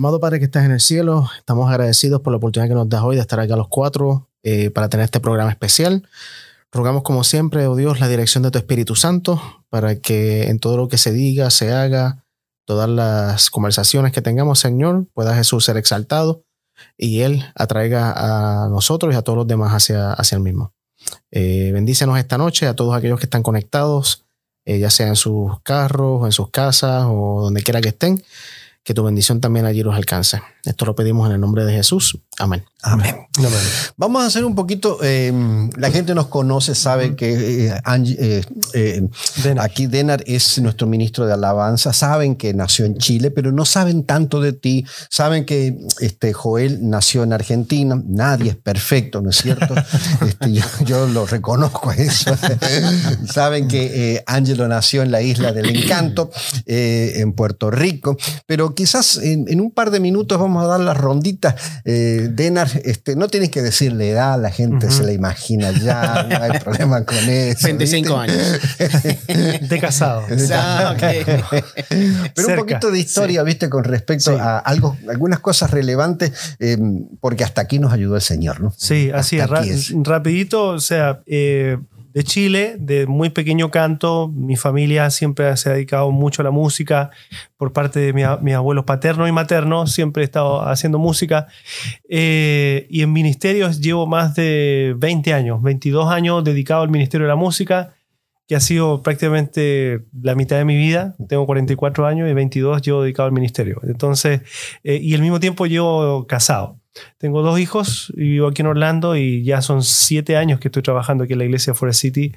Amado Padre que estás en el cielo, estamos agradecidos por la oportunidad que nos das hoy de estar acá los cuatro eh, para tener este programa especial. Rogamos como siempre, oh Dios, la dirección de tu Espíritu Santo para que en todo lo que se diga, se haga, todas las conversaciones que tengamos, Señor, pueda Jesús ser exaltado y Él atraiga a nosotros y a todos los demás hacia, hacia el mismo. Eh, bendícenos esta noche a todos aquellos que están conectados, eh, ya sea en sus carros en sus casas o donde quiera que estén que tu bendición también allí los alcance. Esto lo pedimos en el nombre de Jesús. Amén. Amén. Vamos a hacer un poquito, eh, la gente nos conoce, sabe que eh, eh, aquí Denar es nuestro ministro de alabanza, saben que nació en Chile, pero no saben tanto de ti, saben que este, Joel nació en Argentina, nadie es perfecto, ¿no es cierto? Este, yo, lo reconozco a eso. saben que Angelo nació en la isla del encanto, en Puerto Rico, pero quizás en, un par de minutos vamos a dar la rondita. Denar este, no tienes que decirle edad, la gente se la imagina ya, no hay problema con eso. 25 años. De casado. Ah, Pero un poquito de historia, viste, con respecto a algo, algunas cosas relevantes, em, porque hasta aquí nos ayudó el Señor, ¿no? Sí, así es. Rapidito, o sea, eh, de Chile, de muy pequeño canto. Mi familia siempre se ha dedicado mucho a la música por parte de mis abuelos paterno y materno. Siempre he estado haciendo música. Eh, y en ministerios llevo más de 20 años, 22 años dedicado al Ministerio de la Música, que ha sido prácticamente la mitad de mi vida. Tengo 44 años y 22 llevo dedicado al ministerio. Entonces, eh, y al mismo tiempo llevo casado. Tengo dos hijos, y vivo aquí en Orlando y ya son siete años que estoy trabajando aquí en la iglesia Forest City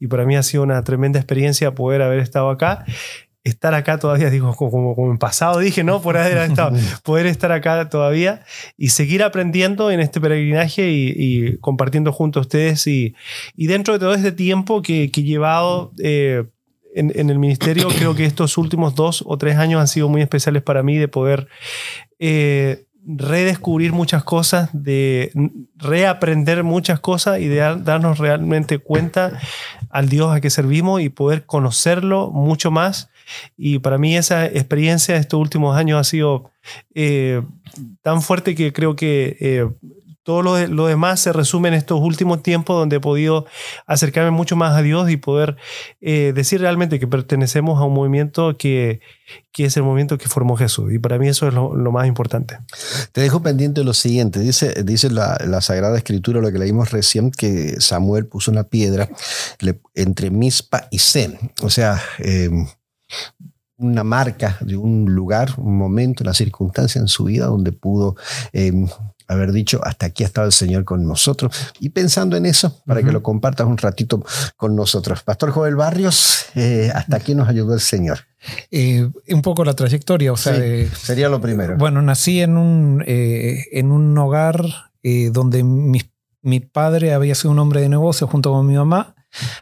y para mí ha sido una tremenda experiencia poder haber estado acá. Estar acá todavía, digo, como, como en pasado dije, ¿no? Por haber estado, poder estar acá todavía y seguir aprendiendo en este peregrinaje y, compartiendo junto a ustedes y, y, dentro de todo este tiempo que, que he llevado eh, en, en, el ministerio, creo que estos últimos dos o tres años han sido muy especiales para mí de poder eh, redescubrir muchas cosas, de reaprender muchas cosas y de darnos realmente cuenta al Dios a que servimos y poder conocerlo mucho más. Y para mí esa experiencia estos últimos años ha sido eh, tan fuerte que creo que eh, todo lo, demás se resume en estos últimos tiempos donde he podido acercarme mucho más a Dios y poder eh, decir realmente que pertenecemos a un movimiento que, es el movimiento que formó Jesús. Y para mí eso es lo, más importante. Te dejo pendiente lo siguiente. Dice, dice la, Sagrada Escritura, lo que leímos recién, que Samuel puso una piedra entre Mispa y Sem. O sea, em, una marca de un lugar, un momento, una circunstancia en su vida donde pudo em, haber dicho, hasta aquí ha estado el Señor con nosotros. Y pensando en eso, para que lo compartas un ratito con nosotros. Pastor Joel Barrios, eh, hasta aquí nos ayudó el Señor. Eh, un poco la trayectoria, o sea, sería lo primero. Bueno, nací en un, eh, en un hogar donde mi, mi padre había sido un hombre de negocio junto con mi mamá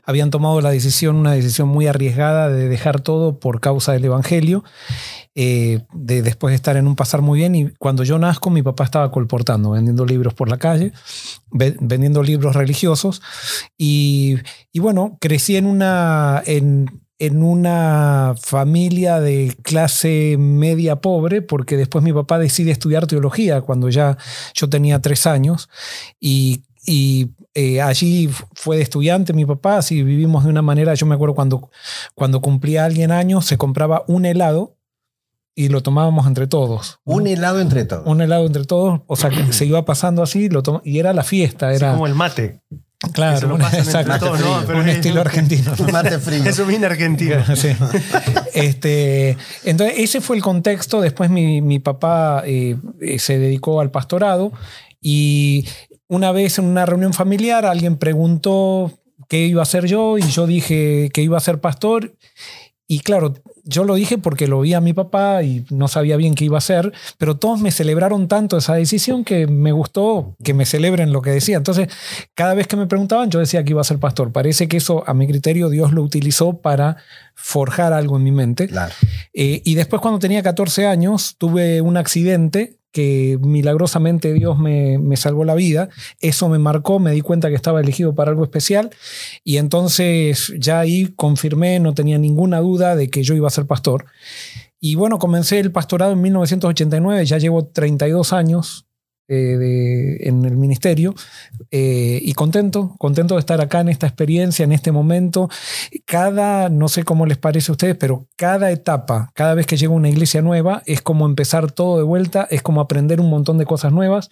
habían tomado la decisión, una decisión muy arriesgada de dejar todo por causa del Evangelio. Eh, de después de estar en un pasar muy bien. Y cuando yo nazco, mi papá estaba colportando, vendiendo libros por la calle, vendiendo libros religiosos. Y, bueno, crecí en una, en, en una familia de clase media pobre, porque después mi papá decide estudiar teología cuando ya yo tenía tres años. Y, y eh, allí fue de estudiante mi papá, así vivimos de una manera, yo me acuerdo cuando, cuando cumplía alguien años, se compraba un helado y lo tomábamos entre todos. Un helado entre todos. Un helado entre todos, o sea, que se iba pasando así lo y era la fiesta. Era como el mate. Claro, exacto, un estilo argentino. Mate frío. Eso viene argentino. Sí. Este, entonces, ese fue el contexto. Después mi, mi papá eh, eh, se dedicó al pastorado y una vez en una reunión familiar alguien preguntó qué iba a ser yo y yo dije que iba a ser pastor. Y claro, yo lo dije porque lo vi a mi papá y no sabía bien qué iba a hacer, pero todos me celebraron tanto esa decisión que me gustó que me celebren lo que decía. Entonces, cada vez que me preguntaban, yo decía que iba a ser pastor. Parece que eso, a mi criterio, Dios lo utilizó para forjar algo en mi mente. Eh, y después, cuando tenía 14 años, tuve un accidente que milagrosamente Dios me, salvó la vida. Eso me marcó, me di cuenta que estaba elegido para algo especial y entonces ya ahí confirmé, no tenía ninguna duda de que yo iba a ser pastor. Y bueno, comencé el pastorado en 1989, ya llevo 32 años eh, en el ministerio eh, y contento, contento de estar acá en esta experiencia, en este momento. Cada, no sé cómo les parece a ustedes, pero cada etapa, cada vez que llega una iglesia nueva, es como empezar todo de vuelta, es como aprender un montón de cosas nuevas.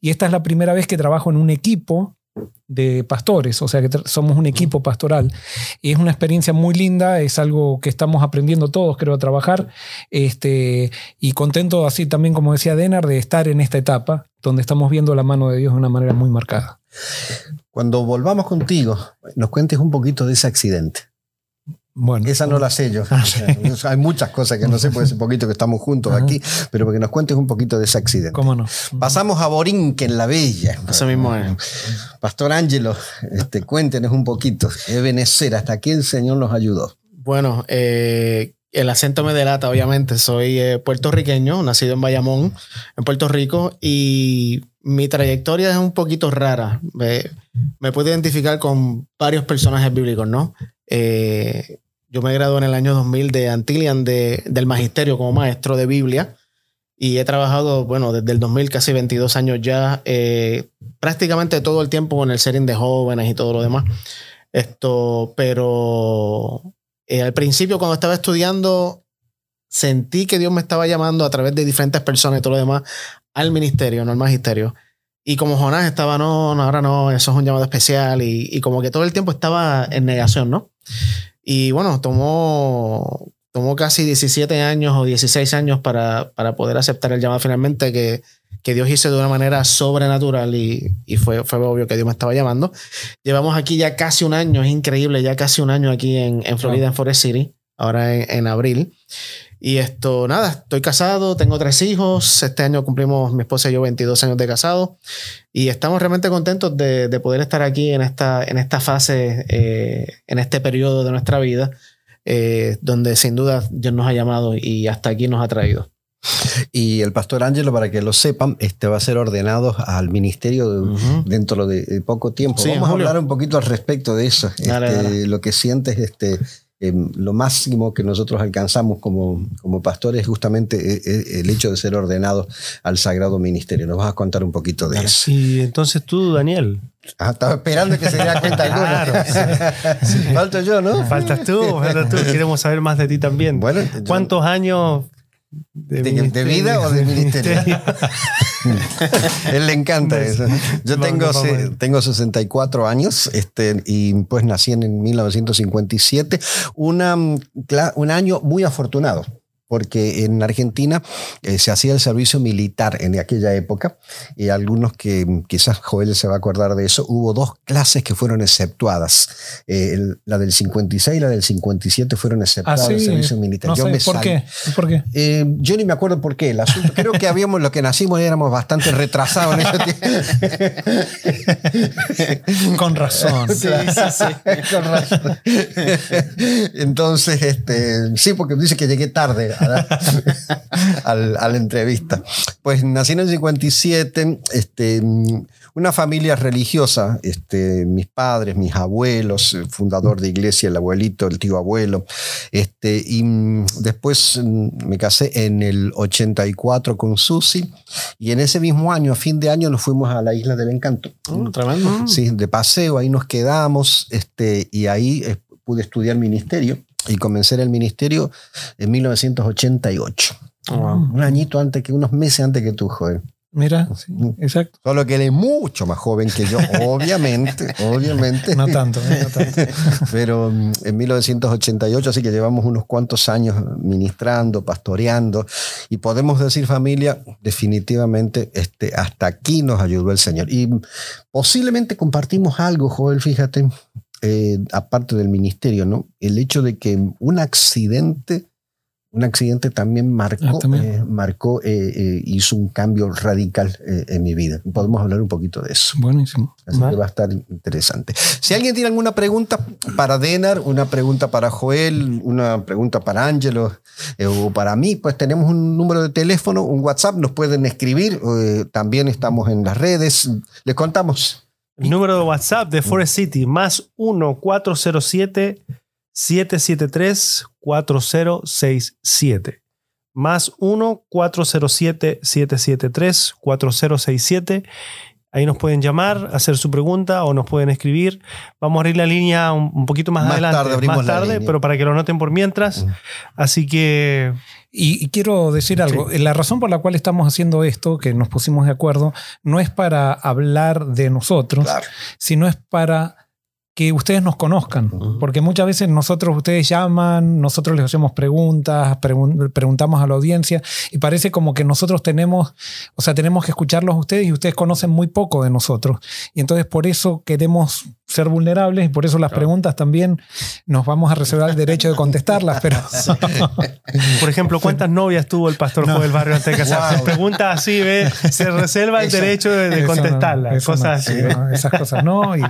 Y esta es la primera vez que trabajo en un equipo de pastores, o sea que somos un equipo pastoral. Y es una experiencia muy linda, es algo que estamos aprendiendo todos, creo, a trabajar. Este, y contento, así también, como decía Denar, de estar en esta etapa donde estamos viendo la mano de Dios de una manera muy marcada. Cuando volvamos contigo, nos cuentes un poquito de ese accidente. Bueno, esa no la sé yo. Ah, Hay muchas cosas que no sé por ese poquito que estamos juntos aquí, pero porque nos cuentes un poquito de ese accidente. ¿Cómo no? Pasamos a Borinque, en La Bella. Eso mismo es. Pastor Ángelo, este, cuéntenos un poquito. Ebenecer, ¿hasta aquí el Señor nos ayudó? Bueno, eh, el acento me delata, obviamente. Soy eh, puertorriqueño, nacido en Bayamón, en Puerto Rico, y mi trayectoria es un poquito rara. Me, me puedo identificar con varios personajes bíblicos, ¿no? Eh, yo me gradué en el año 2000 de Antillian de, del magisterio como maestro de Biblia y he trabajado, bueno, desde el 2000, casi 22 años ya, eh, prácticamente todo el tiempo con el setting de jóvenes y todo lo demás. Esto, pero eh, al principio cuando estaba estudiando, sentí que Dios me estaba llamando a través de diferentes personas y todo lo demás al ministerio, no al magisterio. Y como Jonás estaba, no, no, ahora no, eso es un llamado especial y, y como que todo el tiempo estaba en negación, ¿no? Y bueno, tomó, tomó casi 17 años o 16 años para, para poder aceptar el llamado finalmente que, que Dios hizo de una manera sobrenatural y, y, fue, fue obvio que Dios me estaba llamando. Llevamos aquí ya casi un año, es increíble, ya casi un año aquí en, en Florida, en Forest City, ahora en, en abril. Y esto, nada, estoy casado, tengo tres hijos. Este año cumplimos mi esposa y yo 22 años de casado. Y estamos realmente contentos de, de poder estar aquí en esta, en esta fase, eh, en este periodo de nuestra vida, eh, donde sin duda Dios nos ha llamado y hasta aquí nos ha traído. Y el pastor Ángelo, para que lo sepan, este va a ser ordenado al ministerio dentro de, poco tiempo. Vamos a hablar un poquito al respecto de eso. Este, lo que sientes este, Em, lo máximo que nosotros alcanzamos como, como pastores es justamente eh, eh, el hecho de ser ordenados al sagrado ministerio. Nos vas a contar un poquito de eso. Sí, entonces tú, Daniel. Ah, estaba esperando que se diera cuenta claro, Falto yo, ¿no? Faltas tú, faltas tú. Queremos saber más de ti también. Bueno, ¿Cuántos años de, de, vida o de ministerio? Él le encanta eso. Yo tengo, tengo 64 años este, y pues nací en 1957. Una, un año muy afortunado porque en Argentina eh, se hacía el servicio militar en aquella época y algunos que mm, quizás Joel se va a acordar de eso, hubo dos clases que fueron exceptuadas. Eh, la del 56 y la del 57 fueron exceptuadas ah, del servicio militar. yo ¿por, qué? ¿por qué? Eh, yo ni me acuerdo por qué. El asunto, creo que habíamos, lo que nacimos éramos bastante retrasados en ese tiempo. Con razón. Sí, sí, sí. Con razón. Entonces, este, sí, porque dice que llegué tarde a la, entrevista. Pues nací en el 57, este, una familia religiosa, este, mis padres, mis abuelos, el fundador de iglesia, el abuelito, el tío abuelo, este, y después me casé en el 84 con Susi, y en ese mismo año, a fin de año, nos fuimos a la Isla del Encanto. Mm, tremendo. Sí, de paseo, ahí nos quedamos, este, y ahí eh, pude estudiar ministerio y comencé el ministerio en 1988. Un añito antes que, unos meses antes que tú, joven. Mira, sí, exacto. Solo que él es mucho más joven que yo, obviamente, obviamente. No tanto, eh, no tanto. Pero mm, en 1988, así que llevamos unos cuantos años ministrando, pastoreando, y podemos decir, familia, definitivamente este, hasta aquí nos ayudó el Señor. Y posiblemente compartimos algo, Joel, fíjate, eh, aparte del ministerio, ¿no? El hecho de que un accidente, un accidente también marcó, ah, eh, marcó eh, hizo un cambio radical en mi vida. Podemos hablar un poquito de eso. Buenísimo. Así que va a estar interesante. Si alguien tiene alguna pregunta para Denar, una pregunta para Joel, una pregunta para Ángelo o para mí, pues tenemos un número de teléfono, un WhatsApp, nos pueden escribir. también estamos en las redes. Les contamos. Número de WhatsApp de Forest City, más 1-407-773-4067. más 1-407-773-4067. Ahí nos pueden llamar, hacer su pregunta o nos pueden escribir. Vamos a abrir la línea un, un poquito más, Más adelante, tarde abrimos más la tarde, línea. pero para que lo noten por mientras. Así que Y, y quiero decir algo, la razón por la cual estamos haciendo esto, que nos pusimos de acuerdo, no es para hablar de nosotros, Claro. sino es para que ustedes nos conozcan, porque muchas veces nosotros, ustedes llaman, nosotros les hacemos preguntas, pregun- preguntamos a la audiencia y parece como que nosotros tenemos, o sea, tenemos que escucharlos a ustedes y ustedes conocen muy poco de nosotros. Y entonces por eso queremos ser vulnerables y por eso las preguntas también nos vamos a reservar el derecho de contestarlas, pero... Por ejemplo, ¿cuántas novias tuvo el pastor Joel Barrio antes de casarse? Wow. Pregunta así, ¿ve? Se reserva el Eso- derecho de, de Eso no, contestarla. eso no, cosas así. no, esas cosas no. y-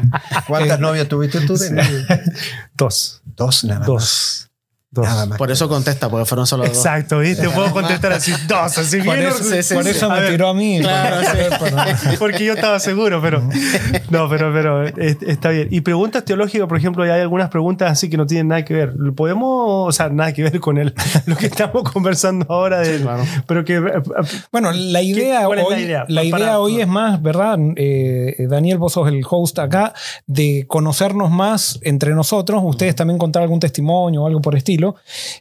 ¿Cuántas Eh, novias tuviste tú? Dos. Dos nada más. Dos. Dos. Nada más. Por eso contesta, porque fueron solo dos. Exacto, ¿viste? Puedo contestar así, dos, así por bien. eso, sí, sí, por sí. eso me tiró a mí. Claro, sí. Porque yo estaba seguro, pero. No, pero, pero es- está bien. Y preguntas teológicas, por ejemplo, hay algunas preguntas así que no tienen nada que ver. Podemos, o sea, nada que ver con el, lo que estamos conversando ahora, de, claro. pero que. Bueno, la idea cuál es la hoy, idea? la idea Para- hoy es más, ¿verdad? Eh, Daniel, vos sos el host acá, de conocernos más entre nosotros. Ustedes también contar algún testimonio o algo por estilo.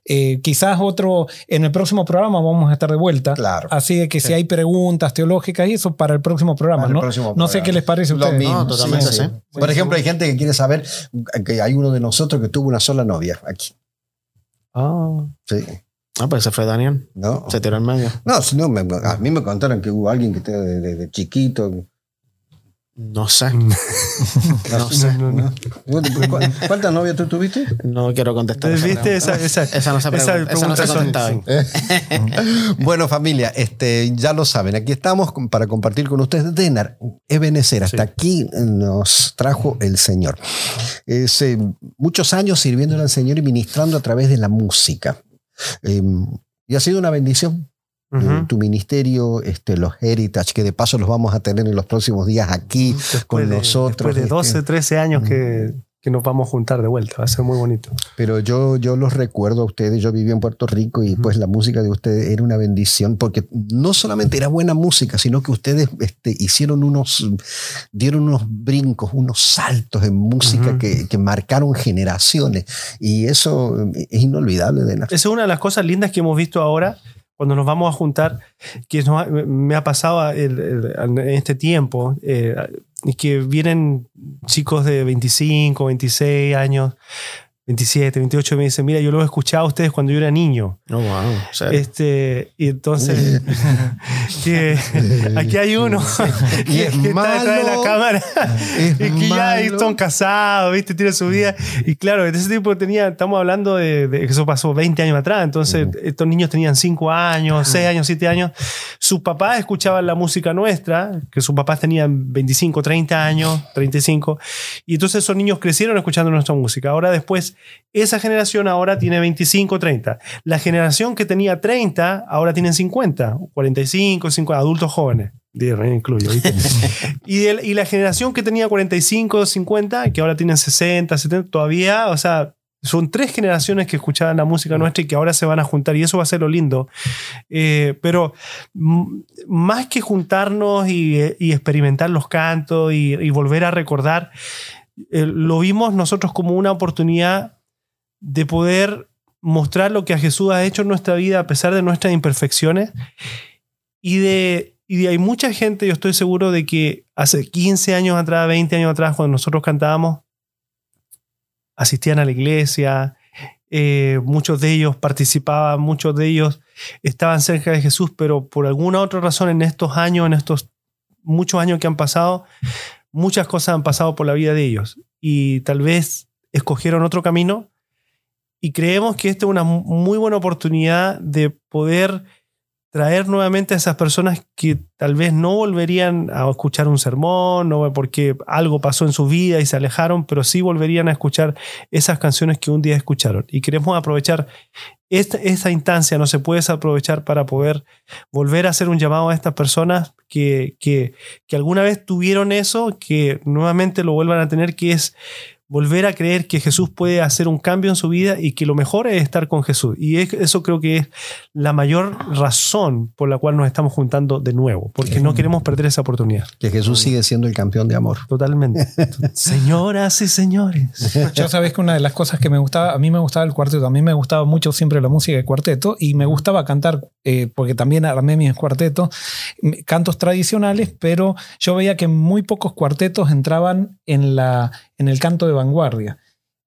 Eh, quizás otro, en el próximo programa vamos a estar de vuelta. Claro. Así de que si hay preguntas teológicas y eso para el próximo programa, Para el ¿no? próximo no sé programa. qué les parece a Lo ustedes. mismo, No, totalmente, sí. Por ejemplo, hay gente que quiere saber que hay uno de nosotros que tuvo una sola novia aquí. Ah. Sí. Ah, pues ese fue Daniel. ¿No? Se tiró en medio. No, si no, me- a mí me contaron que hubo alguien que te- de, de- de chiquito. No sé. No, No sé. No, no, no. ¿Cu- ¿Cuántas novias tú tuviste? No quiero contestar. esa ¿Viste? Esa, esa, Esa no se esa pregunta. Esa no se pregunta son-. Bueno, familia, este, ya lo saben, aquí estamos para compartir con ustedes. Denar, Ebenezer, hasta aquí nos trajo el Señor. Es, eh, muchos años sirviéndole al Señor y ministrando a través de la música. Eh, y ha sido una bendición. Eh. Tu ministerio, este, los Heritage, que de paso los vamos a tener en los próximos días aquí Después con de- nosotros. Después de este. 12, 13 años que, que nos vamos a juntar de vuelta. Va a ser muy bonito. Pero yo, yo los recuerdo a ustedes, yo viví en Puerto Rico y pues la música de ustedes era una bendición porque no solamente era buena música, sino que ustedes este, hicieron unos, dieron unos brincos, unos saltos en música que, que marcaron generaciones y eso es inolvidable de Esa es una de las cosas lindas que hemos visto ahora cuando nos vamos a juntar, que me ha pasado en este tiempo, eh, que vienen chicos de 25, 26 años, 27, 28, y me dicen, mira, yo lo he escuchado a ustedes cuando yo era niño. No, wow. O sea, Este, y entonces, que aquí hay uno Y que, es que está detrás de la cámara Es y que ya están casados, ¿viste? Tiene su vida. Y claro, ese tipo tenía, estamos hablando de, de que eso pasó 20 años atrás. Entonces, estos niños tenían 5 años, 6 años, 7 años. Sus papás escuchaban la música nuestra, que sus papás tenían 25, 30 años, 35. Y entonces esos niños crecieron escuchando nuestra música. Ahora después, esa generación ahora tiene 25, 30. La generación que tenía 30, ahora tienen 50, 45, 50, adultos jóvenes. Me incluyo, ¿viste? y, el- y la generación que tenía 45, 50, que ahora tienen 60, 70, todavía, o sea, son tres generaciones que escuchaban la música nuestra y que ahora se van a juntar y eso va a ser lo lindo. Eh, pero más que juntarnos y, eh, y experimentar los cantos y, y volver a recordar, eh, lo vimos nosotros como una oportunidad de poder mostrar lo que a Jesús ha hecho en nuestra vida a pesar de nuestras imperfecciones. Y de, y hay mucha gente, yo estoy seguro de que hace 15 años atrás, 20 años atrás, cuando nosotros cantábamos, asistían a la iglesia, eh, muchos de ellos participaban, muchos de ellos estaban cerca de Jesús, pero por alguna otra razón en estos años, en estos muchos años que han pasado, muchas cosas han pasado por la vida de ellos y tal vez escogieron otro camino y creemos que esta es una mu- muy buena oportunidad de poder traer nuevamente a esas personas que tal vez no volverían a escuchar un sermón, no porque algo pasó en su vida y se alejaron, pero sí volverían a escuchar esas canciones que un día escucharon. Y queremos aprovechar esta, instancia, no se puede aprovechar para poder volver a hacer un llamado a estas personas que, que, que alguna vez tuvieron eso, que nuevamente lo vuelvan a tener, que es volver a creer que Jesús puede hacer un cambio en su vida y que lo mejor es estar con Jesús. Y eso creo que es la mayor razón por la cual nos estamos juntando de nuevo, porque no queremos perder esa oportunidad. Que Jesús sigue siendo el campeón de amor. Totalmente. Señoras y señores. Yo sabes que una de las cosas que me gustaba, a mí me gustaba el cuarteto, a mí me gustaba mucho siempre la música de cuarteto y me gustaba cantar, eh, porque también armé mis cuartetos, cantos tradicionales, pero yo veía que muy pocos cuartetos entraban en, la, en el canto de vanguardia.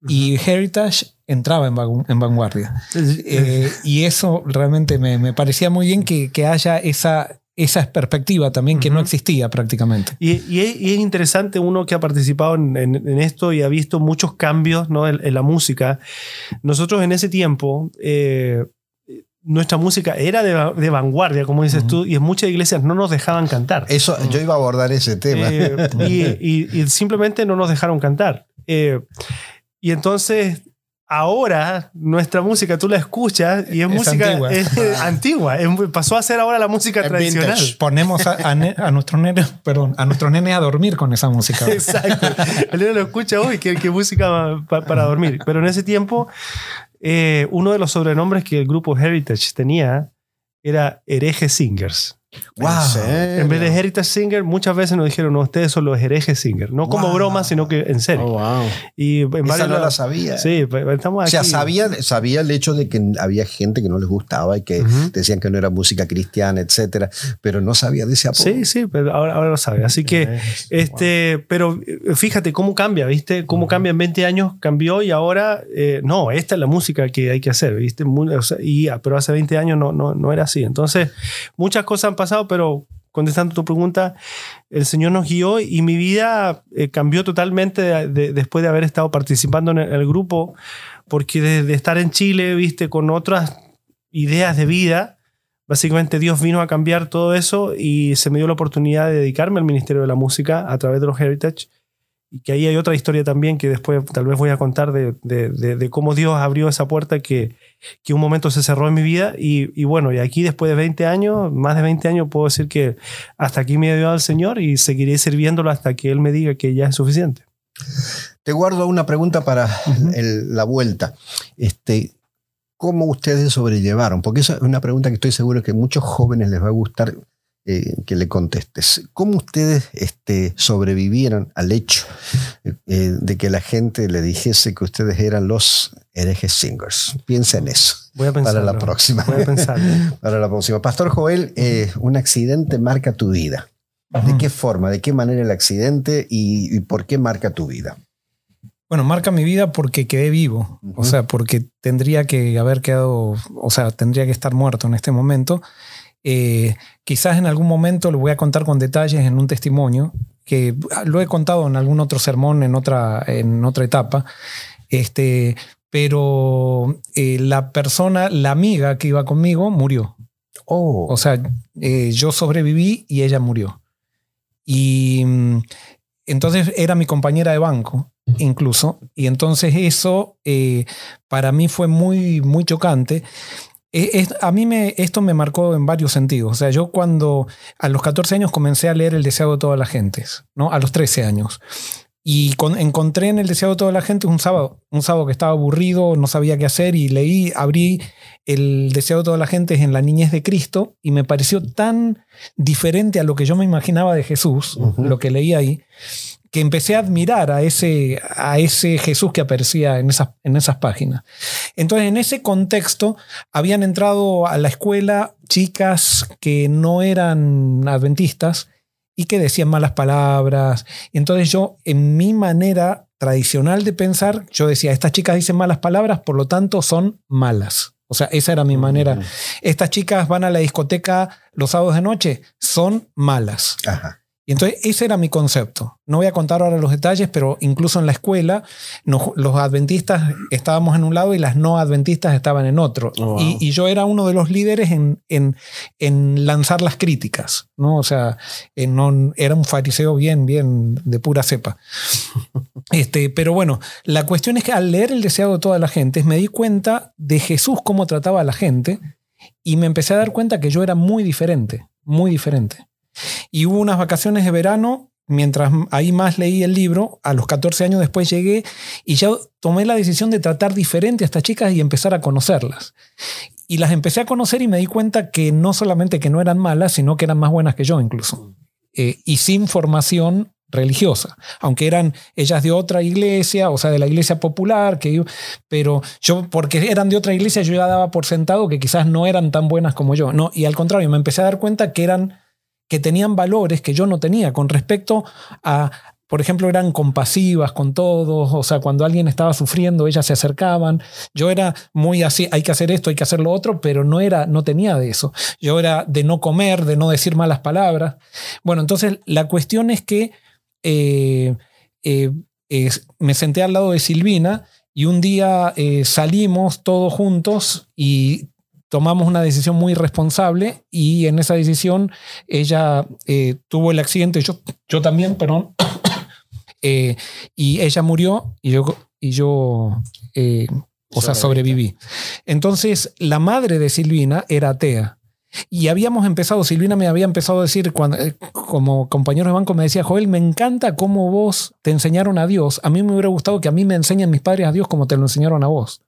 Y Heritage entraba en, en vanguardia. Eh, y eso realmente me, me parecía muy bien que, que, haya esa, esa perspectiva también que no existía prácticamente. Y, y, es, interesante uno que ha participado en, en, esto y ha visto muchos cambios ¿no? en, la música. Nosotros en ese tiempo... Eh, nuestra música era de, vanguardia, como dices tú, y en muchas iglesias no nos dejaban cantar. Eso, yo iba a abordar ese tema. Eh, y, y, simplemente no nos dejaron cantar. Eh, y entonces ahora nuestra música tú la escuchas y es, música antigua, pasó a ser ahora la música tradicional. Ponemos a, a, nuestros nenes, perdón, a nuestros nenes a dormir con esa música. Exacto. El nene lo escucha hoy, qué, qué música para dormir. Pero en ese tiempo, eh, uno de los sobrenombres que el grupo Heritage tenía era hereje singers. Wow. En, vez de Heritage Singer, muchas veces nos dijeron, no, ustedes son los herejes Singer. No como broma, sino que en serio. Oh, wow. Y en Esa no la sabía. Sí, pues, estamos aquí. O sea, sabía, sabía el hecho de que había gente que no les gustaba y que decían que no era música cristiana, etcétera, pero no sabía de ese apodo. Sí, sí, pero ahora, ahora lo sabe. Así que, este, pero eh, fíjate cómo cambia, ¿viste? Cómo cambia en 20 años, cambió y ahora, eh, no, esta es la música que hay que hacer, ¿viste? y, pero hace 20 años no, no, no era así. Entonces, muchas cosas han pero contestando tu pregunta, el Señor nos guió y mi vida eh, cambió totalmente después de haber estado participando en el, grupo, porque de, estar en Chile, viste, con otras ideas de vida, básicamente Dios vino a cambiar todo eso y se me dio la oportunidad de dedicarme al Ministerio de la Música a través de los Heritage y que ahí hay otra historia también que después tal vez voy a contar de, de, cómo Dios abrió esa puerta que, que, un momento se cerró en mi vida. Y, y, bueno, y aquí después de 20 años, más de 20 años, puedo decir que hasta aquí me ha ayudado el Señor y seguiré sirviéndolo hasta que Él me diga que ya es suficiente. Te guardo una pregunta para la vuelta. Este, ¿Cómo ustedes sobrellevaron? Porque esa es una pregunta que estoy seguro que a muchos jóvenes les va a gustar eh, que le contestes. ¿Cómo ustedes este, sobrevivieron al hecho eh, de que la gente le dijese que ustedes eran los herejes singers? Piensa en eso. Voy a pensar. Para la próxima. Voy a pensar. para la próxima. Pastor Joel, eh, un accidente marca tu vida. ¿De qué forma? ¿De qué manera el accidente y, por qué marca tu vida? Bueno, marca mi vida porque quedé vivo. O sea, porque tendría que haber quedado, o sea, tendría que estar muerto en este momento. Eh, quizás en algún momento lo voy a contar con detalles en un testimonio, que lo he contado en algún otro sermón en otra, en otra etapa. Este, pero eh, la persona, la amiga que iba conmigo, murió. Oh. O sea, eh, yo sobreviví y ella murió. Y mm, entonces era mi compañera de banco, incluso. Y entonces eso para mí fue muy, muy chocante eh, a mí me, esto me marcó en varios sentidos. O sea, yo cuando a los 14 años comencé a leer El deseo de todas las gentes, ¿no? A los 13 años. Y encontré en El deseo de toda la gente un sábado, un sábado que estaba aburrido, no sabía qué hacer y leí, abrí El deseo de toda la gente en la niñez de Cristo y me pareció tan diferente a lo que yo me imaginaba de Jesús, lo que leí ahí, que empecé a admirar a ese, a ese Jesús que aparecía en esas, en esas páginas. Entonces, en ese contexto, habían entrado a la escuela chicas que no eran adventistas y que decían malas palabras. Entonces yo, en mi manera tradicional de pensar, yo decía, estas chicas dicen malas palabras, por lo tanto son malas. O sea, esa era mi manera. Estas chicas van a la discoteca los sábados de noche, son malas. Ajá. Y entonces ese era mi concepto. No voy a contar ahora los detalles, pero incluso en la escuela los adventistas estábamos en un lado y las no adventistas estaban en otro. Oh, y, yo era uno de los líderes en, en, lanzar las críticas. ¿no? O sea, no, era un fariseo bien, bien de pura cepa. Este, pero bueno, la cuestión es que al leer el deseado de toda la gente me di cuenta de Jesús cómo trataba a la gente y me empecé a dar cuenta que yo era muy diferente, muy diferente. Y hubo unas vacaciones de verano mientras ahí más leí el libro, a los 14 años después llegué y ya tomé la decisión de tratar diferente a estas chicas y empezar a conocerlas. Y las empecé a conocer y me di cuenta que no solamente que no eran malas, sino que eran más buenas que yo incluso. Eh, y sin formación religiosa, aunque eran ellas de otra iglesia, o sea, de la iglesia popular, que pero yo, porque eran de otra iglesia, yo ya daba por sentado que quizás no eran tan buenas como yo, no, y al contrario, me empecé a dar cuenta que eran, que tenían valores que yo no tenía con respecto a, por ejemplo, eran compasivas con todos, o sea, cuando alguien estaba sufriendo, ellas se acercaban. Yo era muy así, hay que hacer esto, hay que hacer lo otro, pero no era, no tenía de eso. Yo era de no comer, de no decir malas palabras. Bueno, entonces la cuestión es que eh, eh, me senté al lado de Silvina y un día eh, salimos todos juntos y tomamos una decisión muy responsable y en esa decisión ella tuvo el accidente, yo, yo también, perdón, y ella murió y yo, y yo o sea, sobreviví. Entonces, la madre de Silvina era atea. Y habíamos empezado, Silvina me había empezado a decir, cuando, eh, como compañero de banco, me decía, Joel, me encanta cómo vos te enseñaron a Dios. A mí me hubiera gustado que a mí me enseñen mis padres a Dios como te lo enseñaron a vos.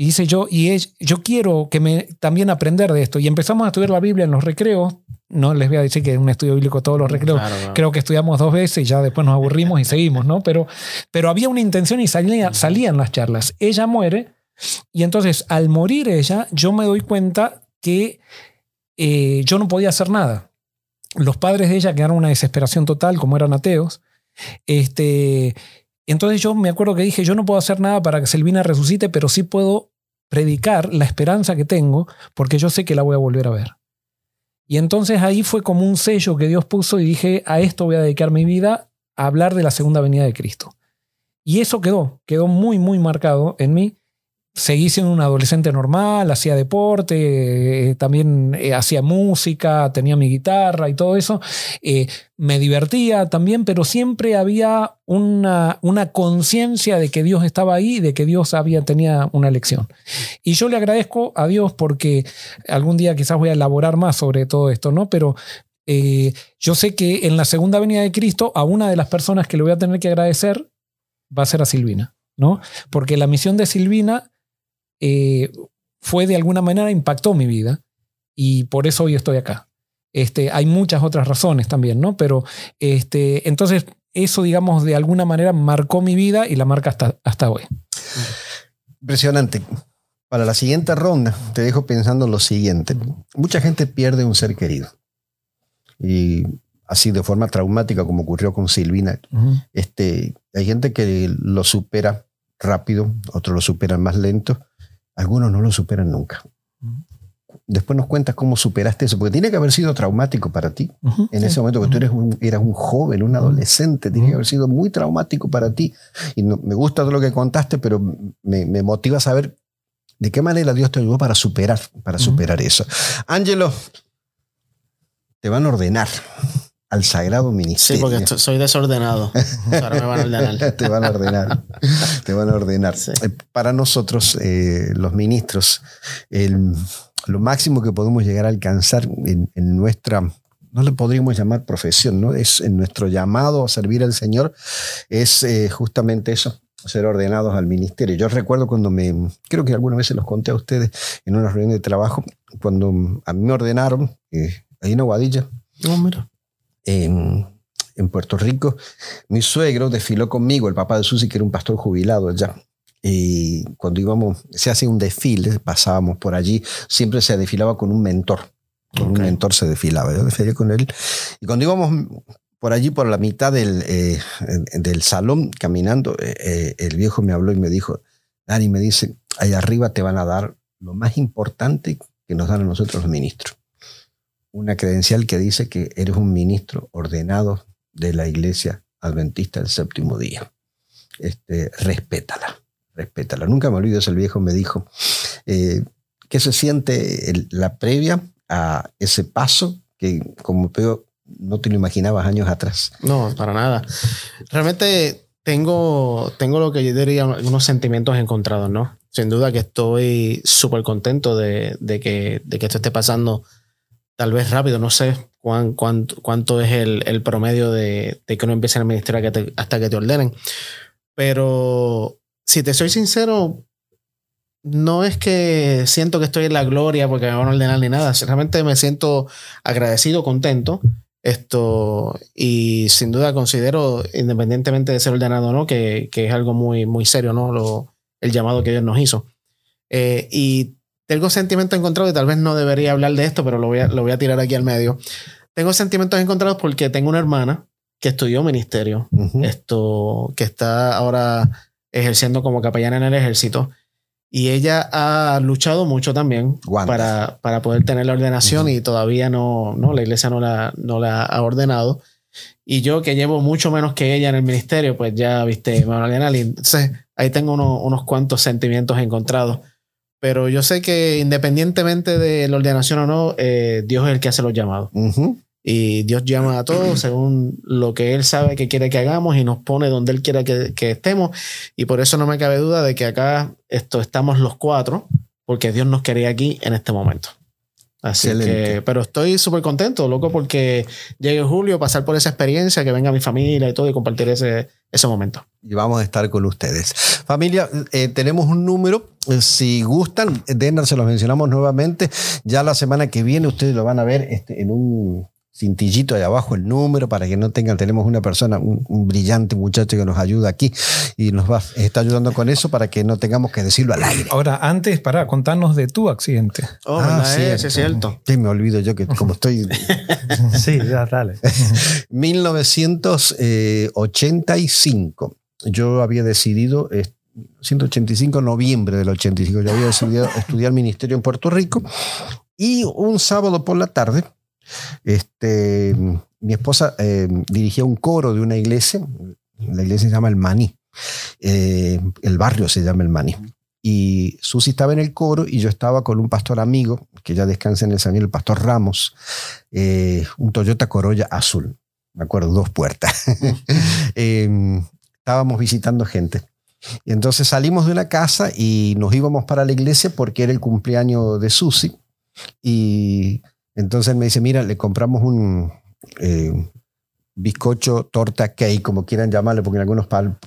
Y dice yo, y yo quiero que me también aprender de esto. Y empezamos a estudiar la Biblia en los recreos. No les voy a decir que es un estudio bíblico todos los recreos. Creo que estudiamos dos veces y ya después nos aburrimos y seguimos, ¿no? Pero, pero había una intención y salía, salían las charlas. Ella muere y entonces al morir ella, yo me doy cuenta que eh, yo no podía hacer nada. Los padres de ella quedaron en una desesperación total, como eran ateos. Este, entonces yo me acuerdo que dije, yo no puedo hacer nada para que Selvina resucite, pero sí puedo predicar la esperanza que tengo, porque yo sé que la voy a volver a ver. Y entonces ahí fue como un sello que Dios puso y dije, a esto voy a dedicar mi vida, a hablar de la segunda venida de Cristo. Y eso quedó, quedó muy, muy marcado en mí seguí siendo un adolescente normal, hacía deporte, eh, también eh, hacía música, tenía mi guitarra y todo eso. Eh, me divertía también, pero siempre había una, una conciencia de que Dios estaba ahí, de que Dios había, tenía una elección. Y yo le agradezco a Dios porque algún día quizás voy a elaborar más sobre todo esto, ¿no? Pero yo sé que en la segunda venida de Cristo, a una de las personas que le voy a tener que agradecer va a ser a Silvina, ¿no? Porque la misión de Silvina eh, fue de alguna manera impactó mi vida y por eso hoy estoy acá. Este, hay muchas otras razones también, ¿no? Pero este, entonces eso, digamos, de alguna manera marcó mi vida y la marca hasta, hasta hoy. Impresionante. Para la siguiente ronda, te dejo pensando lo siguiente. Mucha gente pierde un ser querido. Y así de forma traumática, como ocurrió con Silvina. este, hay gente que lo supera rápido, otros lo superan más lento. Algunos no lo superan nunca. Después nos cuentas cómo superaste eso, porque tiene que haber sido traumático para ti. en ese momento que tú eres un, eras un joven, un adolescente, tiene que haber sido muy traumático para ti. Y me gusta todo lo que contaste, pero me, motiva a saber de qué manera Dios te ayudó para superar, para superar eso. Ángelo, te van a ordenar al sagrado ministerio. Sí, porque soy desordenado. Ahora me van a ordenar. te van a ordenar. te van a ordenar. Eh, para nosotros, eh, los ministros, lo máximo que podemos llegar a alcanzar en, nuestra, no le podríamos llamar profesión, ¿no? Es en nuestro llamado a servir al Señor, es eh, justamente eso, ser ordenados al ministerio. Yo recuerdo cuando me, creo que alguna vez se los conté a ustedes en una reunión de trabajo, cuando a mí me ordenaron, ahí en Aguadilla. No, mira en, Puerto Rico, mi suegro desfiló conmigo, el papá de Susi, que era un pastor jubilado allá. Y cuando íbamos, se hacía un desfile, pasábamos por allí, siempre se desfilaba con un mentor. Con un mentor se desfilaba. Yo desfilé con él. Y cuando íbamos por allí, por la mitad del, eh, del salón, caminando, eh, eh, el viejo me habló y me dijo, Dani, me dice, ahí arriba te van a dar lo más importante que nos dan a nosotros los ministros una credencial que dice que eres un ministro ordenado de la iglesia adventista del séptimo día. Este, respétala, respétala. Nunca me olvido, ese viejo me dijo, eh, ¿qué se siente la previa a ese paso que como veo no te lo imaginabas años atrás? No, para nada. Realmente tengo, tengo lo que yo diría unos sentimientos encontrados, ¿no? Sin duda que estoy súper contento de, que, de que esto esté pasando tal vez rápido, no sé cuán, cuánto, es el, promedio de, que uno empiece en el ministerio hasta que te ordenen. Pero si te soy sincero, no es que siento que estoy en la gloria porque me van a ordenar ni nada. Realmente me siento agradecido, contento. Esto, y sin duda considero, independientemente de ser ordenado o no, que, es algo muy, muy serio, ¿no? Lo, el llamado que Dios nos hizo. Eh, y tengo sentimientos encontrados y tal vez no debería hablar de esto, pero lo voy a, lo voy a tirar aquí al medio. Tengo sentimientos encontrados porque tengo una hermana que estudió ministerio, esto, que está ahora ejerciendo como capellana en el ejército. Y ella ha luchado mucho también para, para, poder tener la ordenación y todavía no, no, la iglesia no la, no la ha ordenado. Y yo que llevo mucho menos que ella en el ministerio, pues ya, viste, me van a ordenar. Y entonces ahí tengo unos cuantos sentimientos encontrados. Pero yo sé que independientemente de la ordenación o no, eh, Dios es el que hace los llamados. Y Dios llama a todos según lo que Él sabe que quiere que hagamos y nos pone donde Él quiere que, que estemos. Y por eso no me cabe duda de que acá esto, estamos los cuatro, porque Dios nos quería aquí en este momento. Así que, pero estoy súper contento, loco, porque llegue julio, pasar por esa experiencia, que venga mi familia y todo y compartir ese, ese momento. Y vamos a estar con ustedes. Familia, eh, tenemos un número. Eh, si gustan, Denner se los mencionamos nuevamente. Ya la semana que viene ustedes lo van a ver este, en un cintillito de abajo el número para que no tengan, tenemos una persona, un, brillante muchacho que nos ayuda aquí y nos va, está ayudando con eso para que no tengamos que decirlo al aire. Ahora, antes, para contarnos de tu accidente. Oh, ah, sí, es, es cierto. Sí, me olvido yo que como estoy... sí, ya, dale. 1985. Yo había decidido... 185 noviembre del 85, yo había decidido estudiar ministerio en Puerto Rico y un sábado por la tarde este, mi esposa eh, dirigía un coro de una iglesia, la iglesia se llama El Maní, eh, el barrio se llama El Maní. Y Susi estaba en el coro y yo estaba con un pastor amigo, que ya descansa en el Señor, el pastor Ramos, eh, un Toyota Corolla azul, me acuerdo, dos puertas. Em, estábamos visitando gente. Y entonces salimos de una casa y nos íbamos para la iglesia porque era el cumpleaños de Susi. Y entonces me dice, mira, le compramos un eh, bizcocho, torta, cake, como quieran llamarle, porque en algunos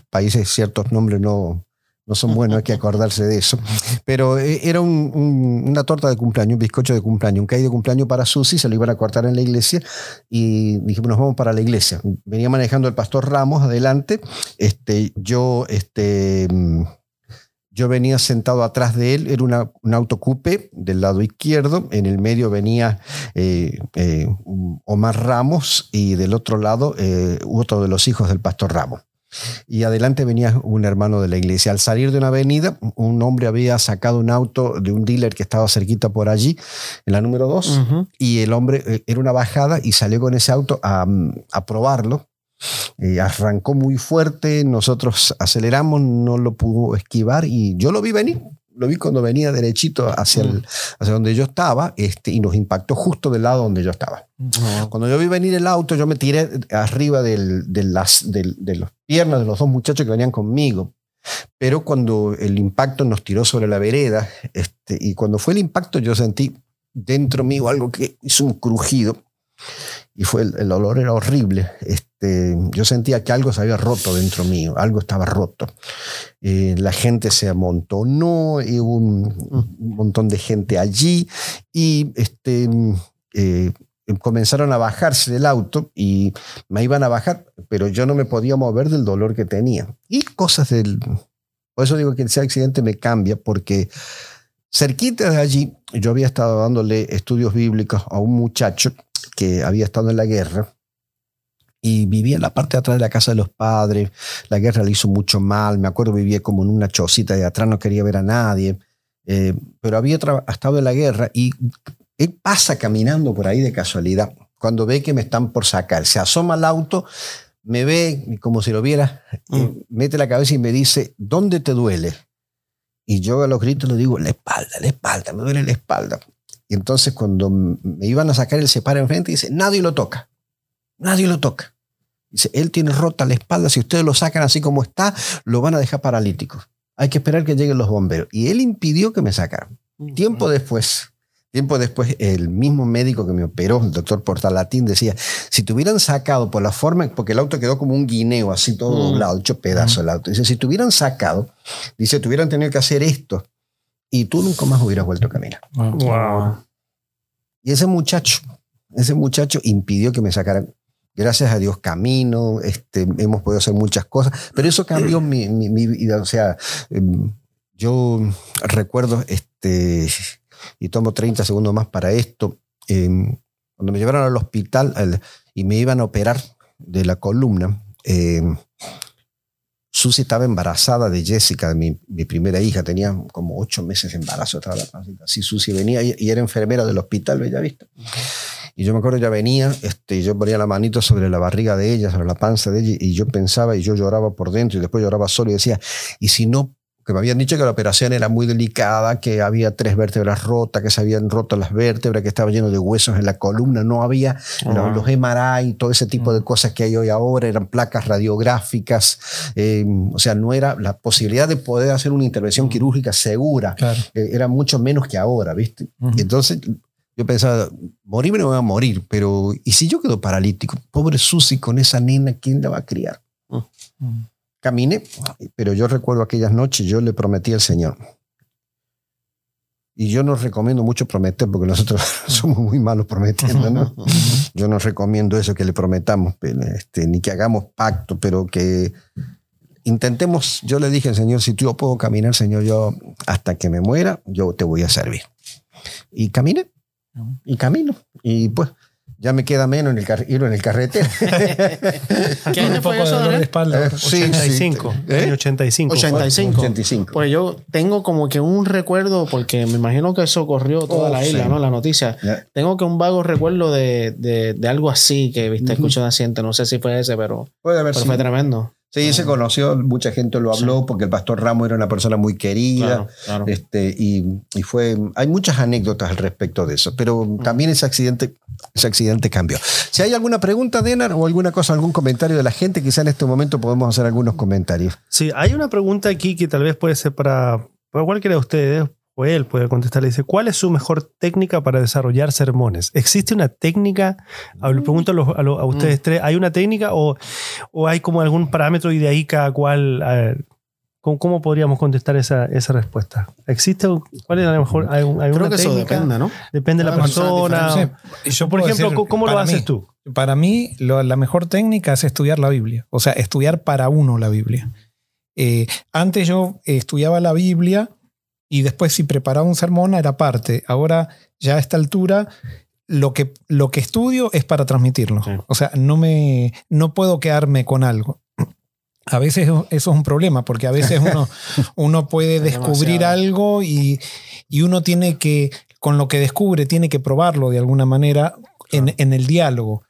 países ciertos nombres no, no son buenos, hay que acordarse de eso. Pero eh, era una torta de cumpleaños, un bizcocho de cumpleaños, un cake de cumpleaños para Susi, se lo iban a cortar en la iglesia y dijimos, nos vamos para la iglesia. Venía manejando el pastor Ramos adelante, este, yo, este yo venía sentado atrás de él, era una, un autocupe del lado izquierdo, en el medio venía eh, eh, Omar Ramos y del otro lado eh, otro de los hijos del pastor Ramos. Y adelante venía un hermano de la iglesia. Al salir de una avenida, un hombre había sacado un auto de un dealer que estaba cerquita por allí, en la número 2, y el hombre era una bajada y salió con ese auto a, a probarlo eh, arrancó muy fuerte, nosotros aceleramos, no lo pudo esquivar y yo lo vi venir. Lo vi cuando venía derechito hacia, el, hacia donde yo estaba este, y nos impactó justo del lado donde yo estaba. Cuando yo vi venir el auto, yo me tiré arriba del, de, las, de las piernas de los dos muchachos que venían conmigo. Pero cuando el impacto nos tiró sobre la vereda, este, y cuando fue el impacto, yo sentí dentro mío algo que hizo un crujido y fue el, olor era horrible. Este, yo sentía que algo se había roto dentro mío, algo estaba roto. Eh, la gente se amontonó, y hubo un, montón de gente allí y este, eh, comenzaron a bajarse del auto y me iban a bajar, pero yo no me podía mover del dolor que tenía. Y cosas del... Por eso digo que ese accidente me cambia porque cerquita de allí yo había estado dándole estudios bíblicos a un muchacho que había estado en la guerra y vivía en la parte de atrás de la casa de los padres. La guerra le hizo mucho mal. Me acuerdo vivía como en una chocita de atrás, no quería ver a nadie. Eh, pero había estado en la guerra y él pasa caminando por ahí de casualidad. Cuando ve que me están por sacar, se asoma al auto, me ve como si lo viera, mm. eh, mete la cabeza y me dice, ¿dónde te duele? Y yo a los gritos le digo, la espalda, la espalda, me duele la espalda. Y entonces cuando me iban a sacar, él se para enfrente y dice, nadie lo toca, nadie lo toca. Dice, él tiene rota la espalda, si ustedes lo sacan así como está, lo van a dejar paralítico. Hay que esperar que lleguen los bomberos. Y él impidió que me sacaran. Tiempo después, Tiempo después, el mismo médico que me operó, el doctor Portalatín, decía, si te hubieran sacado por la forma, porque el auto quedó como un guineo, así todo Mm. doblado, hecho pedazo el auto. Dice, si te hubieran sacado, dice, te hubieran tenido que hacer esto y tú nunca más hubieras vuelto a caminar. Wow. Y ese muchacho, ese muchacho impidió que me sacaran. Gracias a Dios camino, este, hemos podido hacer muchas cosas, pero eso cambió mi, vida. O sea, em, yo recuerdo, este, y tomo 30 segundos más para esto, em, cuando me llevaron al hospital al- y me iban a operar de la columna, em, Susi estaba embarazada de Jessica, mi, mi primera hija, tenía como ocho meses de embarazo, estaba la pancita. Así Susi venía y, y era enfermera del hospital, Bella Vista. Y yo me acuerdo, ella venía, este, yo ponía la manito sobre la barriga de ella, sobre la panza de ella, y yo pensaba y yo lloraba por dentro, y después lloraba solo y decía, y si no, que me habían dicho que la operación era muy delicada, que había tres vértebras rotas, que se habían roto las vértebras, que estaba lleno de huesos en la columna, no había los MRI, todo ese tipo de cosas que hay hoy ahora, eran placas radiográficas, eh, o sea, no era la posibilidad de poder hacer una intervención quirúrgica segura, Claro. eh, era mucho menos que ahora, ¿viste? Entonces yo pensaba, morirme no voy a morir, pero ¿y si yo quedo paralítico? Pobre Susi con esa nena, ¿quién la va a criar? Caminé, pero yo recuerdo aquellas noches, yo le prometí al Señor. Y yo no recomiendo mucho prometer, porque nosotros somos muy malos prometiendo, ¿no? Yo no recomiendo eso que le prometamos, este, ni que hagamos pacto, pero que intentemos. Yo le dije al Señor, si tú yo puedo caminar, Señor, yo hasta que me muera, yo te voy a servir. Y caminé, y camino, y pues ya me queda menos en el, car- ir en el carretero. ¿Qué Un año poco fue de eso, dolor de espalda. Eh, ahora. sí, 85. sí. ¿Eh? año 85. 85. 85. Pues yo tengo como que un recuerdo, porque me imagino que eso corrió toda Oh, la isla, sí. ¿no? La noticia. Tengo que un vago recuerdo de, de, de algo así que viste, escuché un accidente. No sé si fue ese, pero, Puede haber pero sido. fue tremendo. Sí, se conoció, mucha gente lo habló porque el pastor Ramos era una persona muy querida. Claro, claro. Este, y, y fue, hay muchas anécdotas al respecto de eso, pero también ese accidente, ese accidente cambió. Si hay alguna pregunta, Denar, o alguna cosa, algún comentario de la gente, quizá en este momento podemos hacer algunos comentarios. Sí, hay una pregunta aquí que tal vez puede ser para, para cualquiera de ustedes, o él puede contestar. Le dice, ¿cuál es su mejor técnica para desarrollar sermones? ¿Existe una técnica? Le pregunto a, los- a los- a ustedes tres, ¿hay una técnica o, o hay como algún parámetro y de ahí cada cual... eh, ¿cómo, cómo podríamos contestar esa, esa respuesta? ¿Existe? ¿Cuál es la mejor? ¿Hay alguna Creo que eso técnica? depende, ¿no? Depende de la persona yo Por ejemplo, decir, ¿cómo lo haces mí, tú? Para mí, lo- la mejor técnica es estudiar la Biblia. O sea, estudiar para uno la Biblia. Eh, antes yo estudiaba la Biblia y después si preparaba un sermón era parte. Ahora, ya a esta altura, lo que, lo que estudio es para transmitirlo. Sí. O sea, no, me, no puedo quedarme con algo. A veces eso es un problema, porque a veces uno, uno puede Es descubrir demasiado. algo y, y uno tiene que, con lo que descubre, tiene que probarlo de alguna manera en, en el diálogo.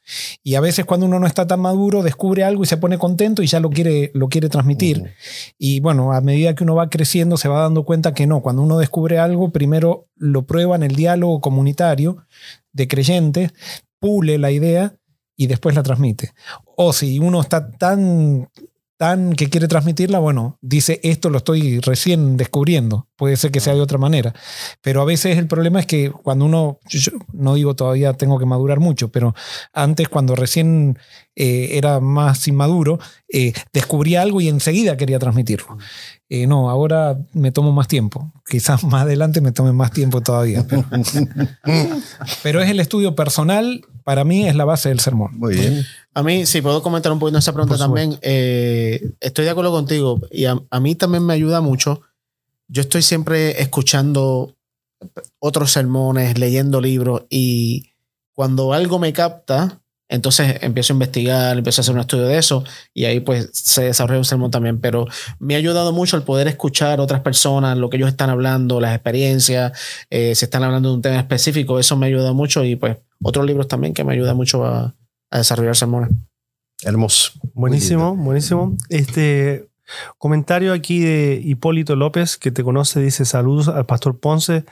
Y a veces cuando uno no está tan maduro, descubre algo y se pone contento y ya lo quiere, lo quiere transmitir. Y bueno, a medida que uno va creciendo, se va dando cuenta que no. Cuando uno descubre algo, primero lo prueba en el diálogo comunitario de creyentes, pule la idea y después la transmite. O si uno está tan, tan que quiere transmitirla, bueno, dice esto lo estoy recién descubriendo. Puede ser que sea de otra manera. Pero a veces el problema es que cuando uno, yo- no digo todavía tengo que madurar mucho, pero antes cuando recién eh, era más inmaduro, eh, descubría algo y enseguida quería transmitirlo. Eh, no, ahora me tomo más tiempo. Quizás más adelante me tome más tiempo todavía. Pero, pero es el estudio personal, para mí es la base del sermón. Muy bien. A mí, si puedo comentar un poquito esa pregunta Por también, eh, estoy de acuerdo contigo y a, a mí también me ayuda mucho. Yo estoy siempre escuchando otros sermones, leyendo libros y cuando algo me capta, entonces empiezo a investigar, empiezo a hacer un estudio de eso y ahí pues se desarrolla un sermón también. Pero me ha ayudado mucho el poder escuchar otras personas, lo que ellos están hablando, las experiencias, eh, si están hablando de un tema específico, eso me ayuda mucho y pues otros libros también que me ayudan mucho a, a desarrollar sermones. Hermoso. Buenísimo, buenísimo. Este comentario aquí de Hipólito López, que te conoce, dice saludos al Pastor Ponce.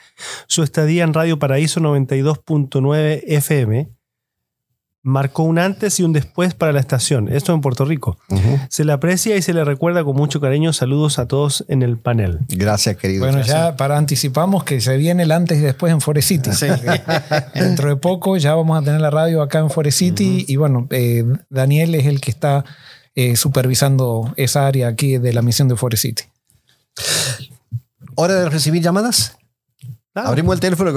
Su estadía en Radio Paraíso 92.9 FM marcó un antes y un después para la estación. Esto en Puerto Rico. Se le aprecia y se le recuerda con mucho cariño. Saludos a todos en el panel. Gracias, querido. Bueno, ya para anticipamos que se viene el antes y después en Forest City. Dentro de poco ya vamos a tener la radio acá en Forest City y bueno, eh, Daniel es el que está eh, supervisando esa área aquí de la misión de Forest City. ¿Hora de recibir llamadas? Abrimos el teléfono,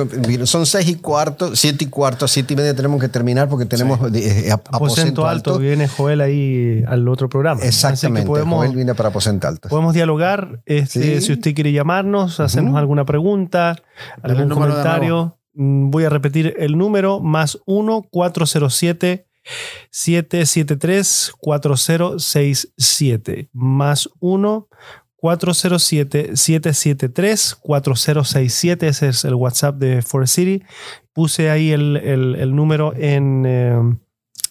son seis y cuarto, siete y cuarto, siete y media tenemos que terminar porque tenemos eh, aposento, alto. Viene Joel ahí al otro programa. Exactamente, podemos, Joel viene para aposento alto. Podemos dialogar, este, si usted quiere llamarnos, hacernos alguna pregunta, algún comentario. Mm, voy a repetir el número, más 1-407. 773-4067 más 1 407-773-4067. Ese es el WhatsApp de Forest City. Puse ahí el, número en, eh,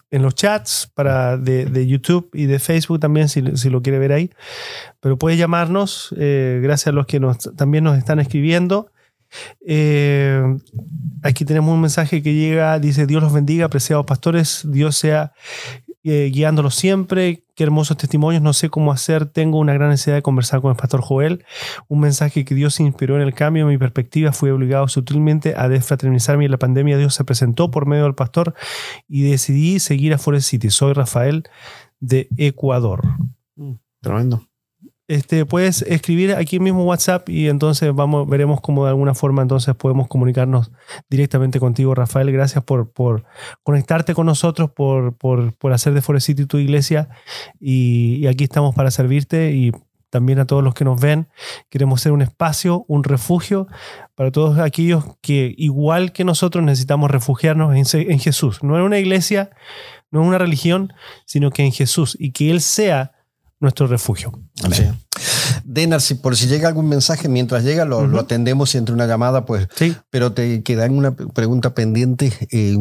en, los chats para de, YouTube y de Facebook también, si, lo quiere ver ahí. Pero puede llamarnos, eh, gracias a los que nos, también nos están escribiendo. Eh, aquí tenemos un mensaje que llega, dice, Dios los bendiga, apreciados pastores, Dios sea eh, guiándolos siempre. Qué hermosos testimonios. No sé cómo hacer. Tengo una gran necesidad de conversar con el pastor Joel. Un mensaje que Dios inspiró en el cambio de mi perspectiva. Fui obligado sutilmente a desfraternizarme y en la pandemia Dios se presentó por medio del pastor y decidí seguir a Forest City. Soy Rafael de Ecuador. Mm, tremendo este, puedes escribir aquí mismo WhatsApp y entonces vamos, veremos cómo de alguna forma entonces podemos comunicarnos directamente contigo, Rafael. Gracias por, por conectarte con nosotros, por, por, por hacer de Forest City tu iglesia y, aquí estamos para servirte y también a todos los que nos ven. Queremos ser un espacio, un refugio para todos aquellos que, igual que nosotros, necesitamos refugiarnos en, en Jesús. No en una iglesia, no en una religión, sino que en Jesús y que Él sea nuestro refugio. Amén. Denar, si, por si llega algún mensaje, mientras llega lo, atendemos y entre una llamada, pues. Sí. Pero te queda una pregunta pendiente. Eh,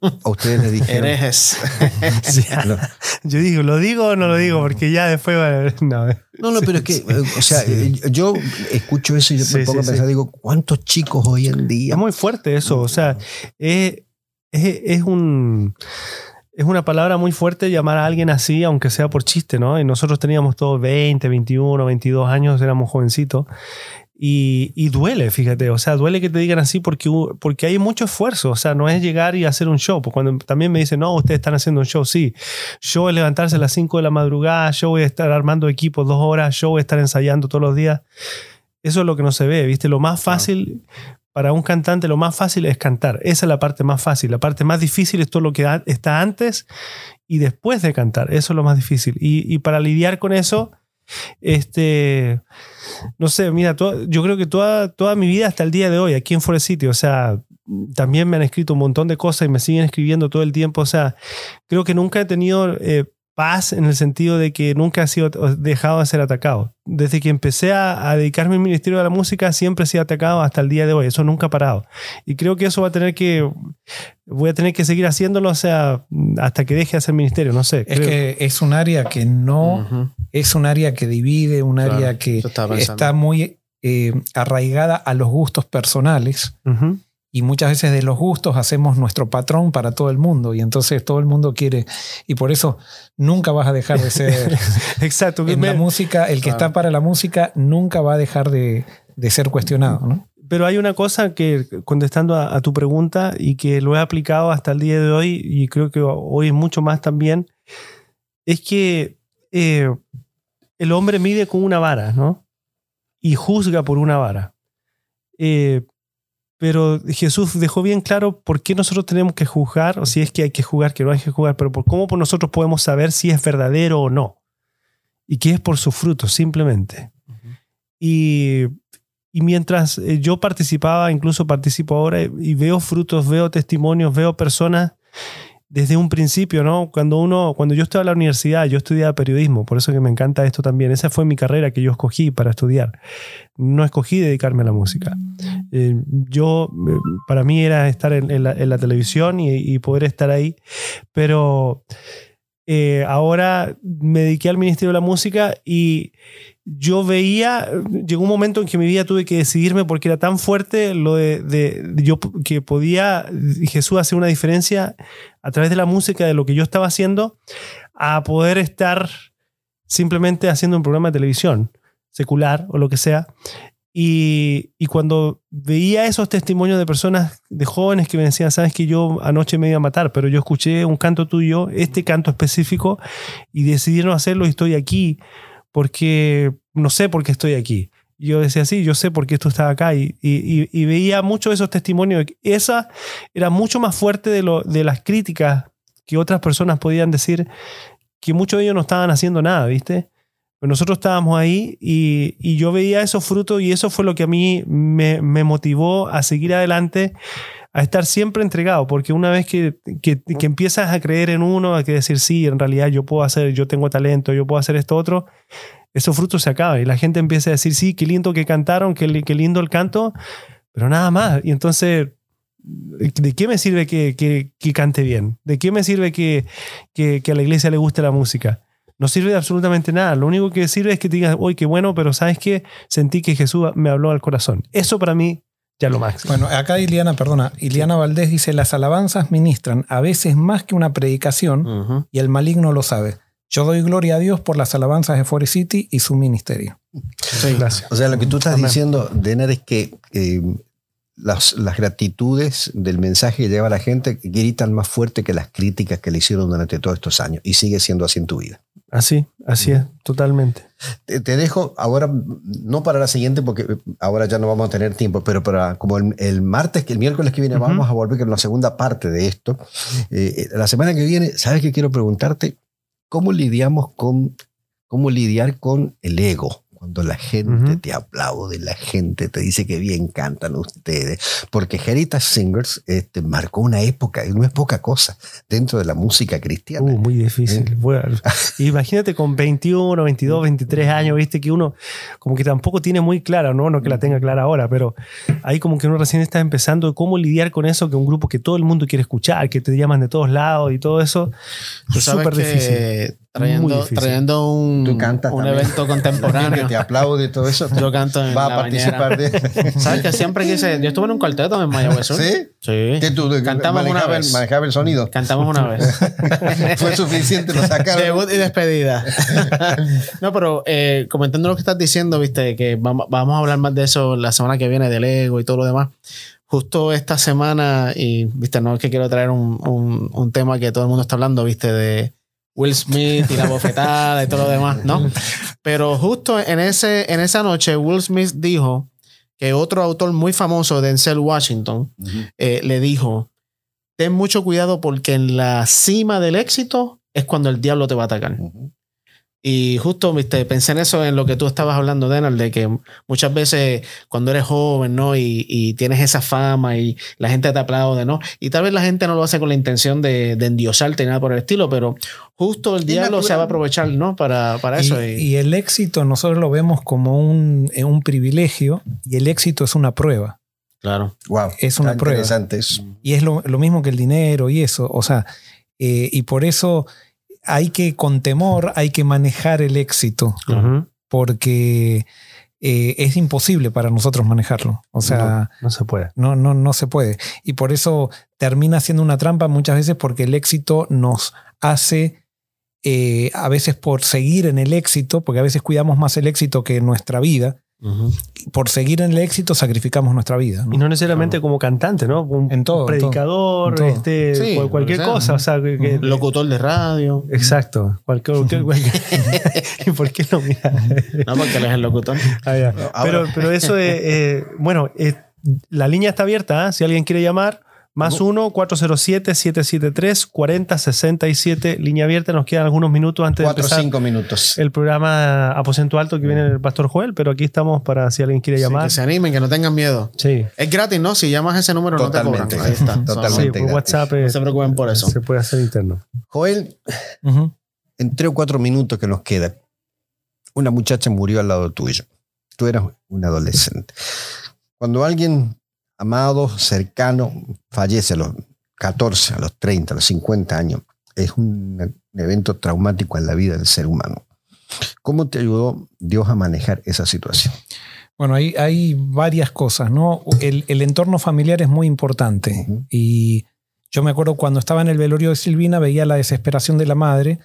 a ustedes les dije. Herejes. Yo digo, ¿lo digo o no lo digo? Porque ya después. No, no, no pero es que, eh, o sea, eh, yo escucho eso y yo me pongo a pensar, digo, ¿cuántos chicos hoy en día? Es muy fuerte eso. O sea, es, es un es una palabra muy fuerte llamar a alguien así, aunque sea por chiste, ¿no? Y nosotros teníamos todos 20, 21, 22 años, éramos jovencitos. Y, duele, fíjate, o sea, duele que te digan así porque, porque hay mucho esfuerzo, o sea, no es llegar y hacer un show, pues cuando también me dicen, no, ustedes están haciendo un show, sí, yo es levantarse a las 5 de la madrugada, yo voy a estar armando equipos dos horas, yo voy a estar ensayando todos los días, eso es lo que no se ve, ¿viste? Lo más fácil, para un cantante lo más fácil es cantar. Esa es la parte más fácil. La parte más difícil es todo lo que está antes y después de cantar. Eso es lo más difícil. Y, para lidiar con eso, este, no sé, mira, yo creo que toda, toda mi vida hasta el día de hoy, aquí en Forest City, o sea, también me han escrito un montón de cosas y me siguen escribiendo todo el tiempo. O sea, creo que nunca he tenido eh, paz en el sentido de que nunca ha sido dejado de ser atacado. Desde que empecé a, dedicarme al ministerio de la música, siempre he sido atacado hasta el día de hoy. Eso nunca ha parado. Y creo que eso va a tener que, voy a tener que seguir haciéndolo, o sea, hasta que deje de hacer ministerio, no sé. Es que es un área que no, es un área que divide, un área que está muy eh, arraigada a los gustos personales y muchas veces de los gustos hacemos nuestro patrón para todo el mundo y entonces todo el mundo quiere y por eso nunca vas a dejar de ser exacto en la música el que está para la música nunca va a dejar de, ser cuestionado ¿no? pero hay una cosa que contestando a, tu pregunta y que lo he aplicado hasta el día de hoy y creo que hoy mucho más también es que eh, el hombre mide con una vara ¿no? y juzga por una vara eh, pero Jesús dejó bien claro por qué nosotros tenemos que juzgar, o si es que hay que jugar, que no hay que jugar, pero por cómo nosotros podemos saber si es verdadero o no. Y que es por su fruto, simplemente. y, y, mientras eh, yo participaba, incluso participo ahora, y veo frutos, veo testimonios, veo personas desde un principio, ¿no? Cuando uno, cuando yo estaba en la universidad, yo estudiaba periodismo, por eso que me encanta esto también. Esa fue mi carrera que yo escogí para estudiar. No escogí dedicarme a la música. Eh, yo, eh, para mí era estar en, la, televisión y, poder estar ahí, pero eh, ahora me dediqué al Ministerio de la Música y yo veía, llegó un momento en que mi vida tuve que decidirme porque era tan fuerte lo de, yo que podía Jesús hacer una diferencia a través de la música, de lo que yo estaba haciendo, a poder estar simplemente haciendo un programa de televisión secular o lo que sea. Y, y cuando veía esos testimonios de personas, de jóvenes que me decían, sabes que yo anoche me iba a matar, pero yo escuché un canto tuyo, este canto específico, y decidí no hacerlo y estoy aquí porque no sé por qué estoy aquí. Yo decía, sí, yo sé por qué esto está acá. Y, veía muchos de esos testimonios. Esa era mucho más fuerte de, lo, de las críticas que otras personas podían decir que muchos de ellos no estaban haciendo nada, ¿viste? Pero nosotros estábamos ahí y, yo veía esos frutos y eso fue lo que a mí me motivó a seguir adelante, a estar siempre entregado, porque una vez que, que, que empiezas a creer en uno, a que decir, sí, en realidad yo puedo hacer, yo tengo talento, yo puedo hacer esto otro, esos frutos se acaban y la gente empieza a decir, sí, qué lindo que cantaron, qué, qué lindo el canto, pero nada más. Y entonces, ¿de qué me sirve que, que- que cante bien? ¿De qué me sirve que, que- que a la iglesia le guste la música? No sirve de absolutamente nada. Lo único que sirve es que digas, uy, qué bueno, pero ¿sabes qué? Sentí que Jesús me habló al corazón. Eso para mí ya lo máximo. Bueno, acá Iliana, perdona, Iliana Valdés dice, las alabanzas ministran a veces más que una predicación y el maligno lo sabe. Yo doy gloria a Dios por las alabanzas de Forest City y su ministerio. Sí. Gracias. O sea, lo que tú estás Amén. diciendo, Denar, es que eh, las, las gratitudes del mensaje que lleva la gente gritan más fuerte que las críticas que le hicieron durante todos estos años. Y sigue siendo así en tu vida. Así, así es, totalmente. Te, te dejo ahora, no para la siguiente, porque ahora ya no vamos a tener tiempo, pero para como el, el martes, que el miércoles que viene vamos a volver con la segunda parte de esto. Eh, la semana que viene, ¿sabes qué quiero preguntarte? ¿Cómo lidiamos con, cómo lidiar con el ego? Cuando la gente Ujú. te aplaude, la gente te dice que bien cantan ustedes. Porque Heritage Singers este, marcó una época, y no es poca cosa, dentro de la música cristiana. Uh, muy difícil. Bueno, imagínate con 21, 22, 23 años, viste que uno como que tampoco tiene muy clara, ¿no? No que la tenga clara ahora, pero ahí como que uno recién está empezando cómo lidiar con eso, que un grupo que todo el mundo quiere escuchar, que te llaman de todos lados y todo eso. Sabes Súper difícil. Trayendo, trayendo un, un también. evento contemporáneo. te aplaude y todo eso. Yo canto en Va a la participar bañera. de. ¿Sabes que siempre quise? Yo estuve en un cuarteto en Mayagüez Sur. ¿Sí? Sí. ¿Qué tú Cantamos una vez. El, manejaba el sonido? Cantamos una vez. Fue suficiente, lo sacaron. Debut y despedida. no, pero eh, comentando lo que estás diciendo, viste, que vamos, vamos a hablar más de eso la semana que viene, del ego y todo lo demás. Justo esta semana, y viste, no es que quiero traer un, un- un tema que todo el mundo está hablando, viste, de Will Smith y la bofetada y todo lo demás, ¿no? Pero justo en, ese, en esa noche, Will Smith dijo que otro autor muy famoso, Denzel Washington, eh, le dijo, ten mucho cuidado porque en la cima del éxito es cuando el diablo te va a atacar. Y justo viste, pensé en eso, en lo que tú estabas hablando, Denal, de que muchas veces cuando eres joven, ¿no? Y, y tienes esa fama y la gente te aplaude, ¿no? Y tal vez la gente no lo hace con la intención de, de endiosarte ni nada por el estilo, pero justo el diablo se va a aprovechar, ¿no? Para, para eso. Y, y el éxito nosotros lo vemos como un, eh, un privilegio y el éxito es una prueba. claro. Wow. Es una prueba. Interesante eso. Y es lo, lo mismo que el dinero y eso. O sea, eh, y por eso hay que, con temor, hay que manejar el éxito, porque eh, es imposible para nosotros manejarlo. O sea, no se puede. no, no, no se puede. Y por eso termina siendo una trampa muchas veces porque el éxito nos hace, eh, a veces por seguir en el éxito, porque a veces cuidamos más el éxito que nuestra vida. Por seguir en el éxito sacrificamos nuestra vida. ¿no? Y no necesariamente como cantante, ¿no? Un En todo, predicador, todo, en todo. este, Sí, cualquier cosa. O sea, que- que- Locutor de radio. Exacto. Cualquier, cualquier- cualquier- ¿Y por qué no? Mira. No, porque él es el locutor. Ah, ya. Pero, pero eso es, eh, bueno, eh, la línea está abierta. ¿ah? Si alguien quiere llamar, más 1-407-773-4067, línea abierta. Nos quedan algunos minutos antes de Cuatro o empezar cinco minutos. el programa Aposento Alto que viene el Pastor Joel, pero aquí estamos para si alguien quiere Sí, llamar. que se animen, que no tengan miedo. Sí, Es gratis, ¿no? Si llamas ese número Totalmente. no te cobran. Ahí está. sí, Totalmente. por gratis. WhatsApp No se preocupen por eso. se puede hacer interno. Joel, Ujú. en tres o cuatro minutos que nos quedan, una muchacha murió al lado tuyo. Tú eras un adolescente. Cuando alguien amado, cercano, fallece a los 14, a los 30, a los 50 años, es un evento traumático en la vida del ser humano. ¿Cómo te ayudó Dios a manejar esa situación? Bueno, hay, hay varias cosas, ¿no? El, entorno familiar es muy importante. Y yo me acuerdo cuando estaba en el velorio de Silvina, veía la desesperación de la madre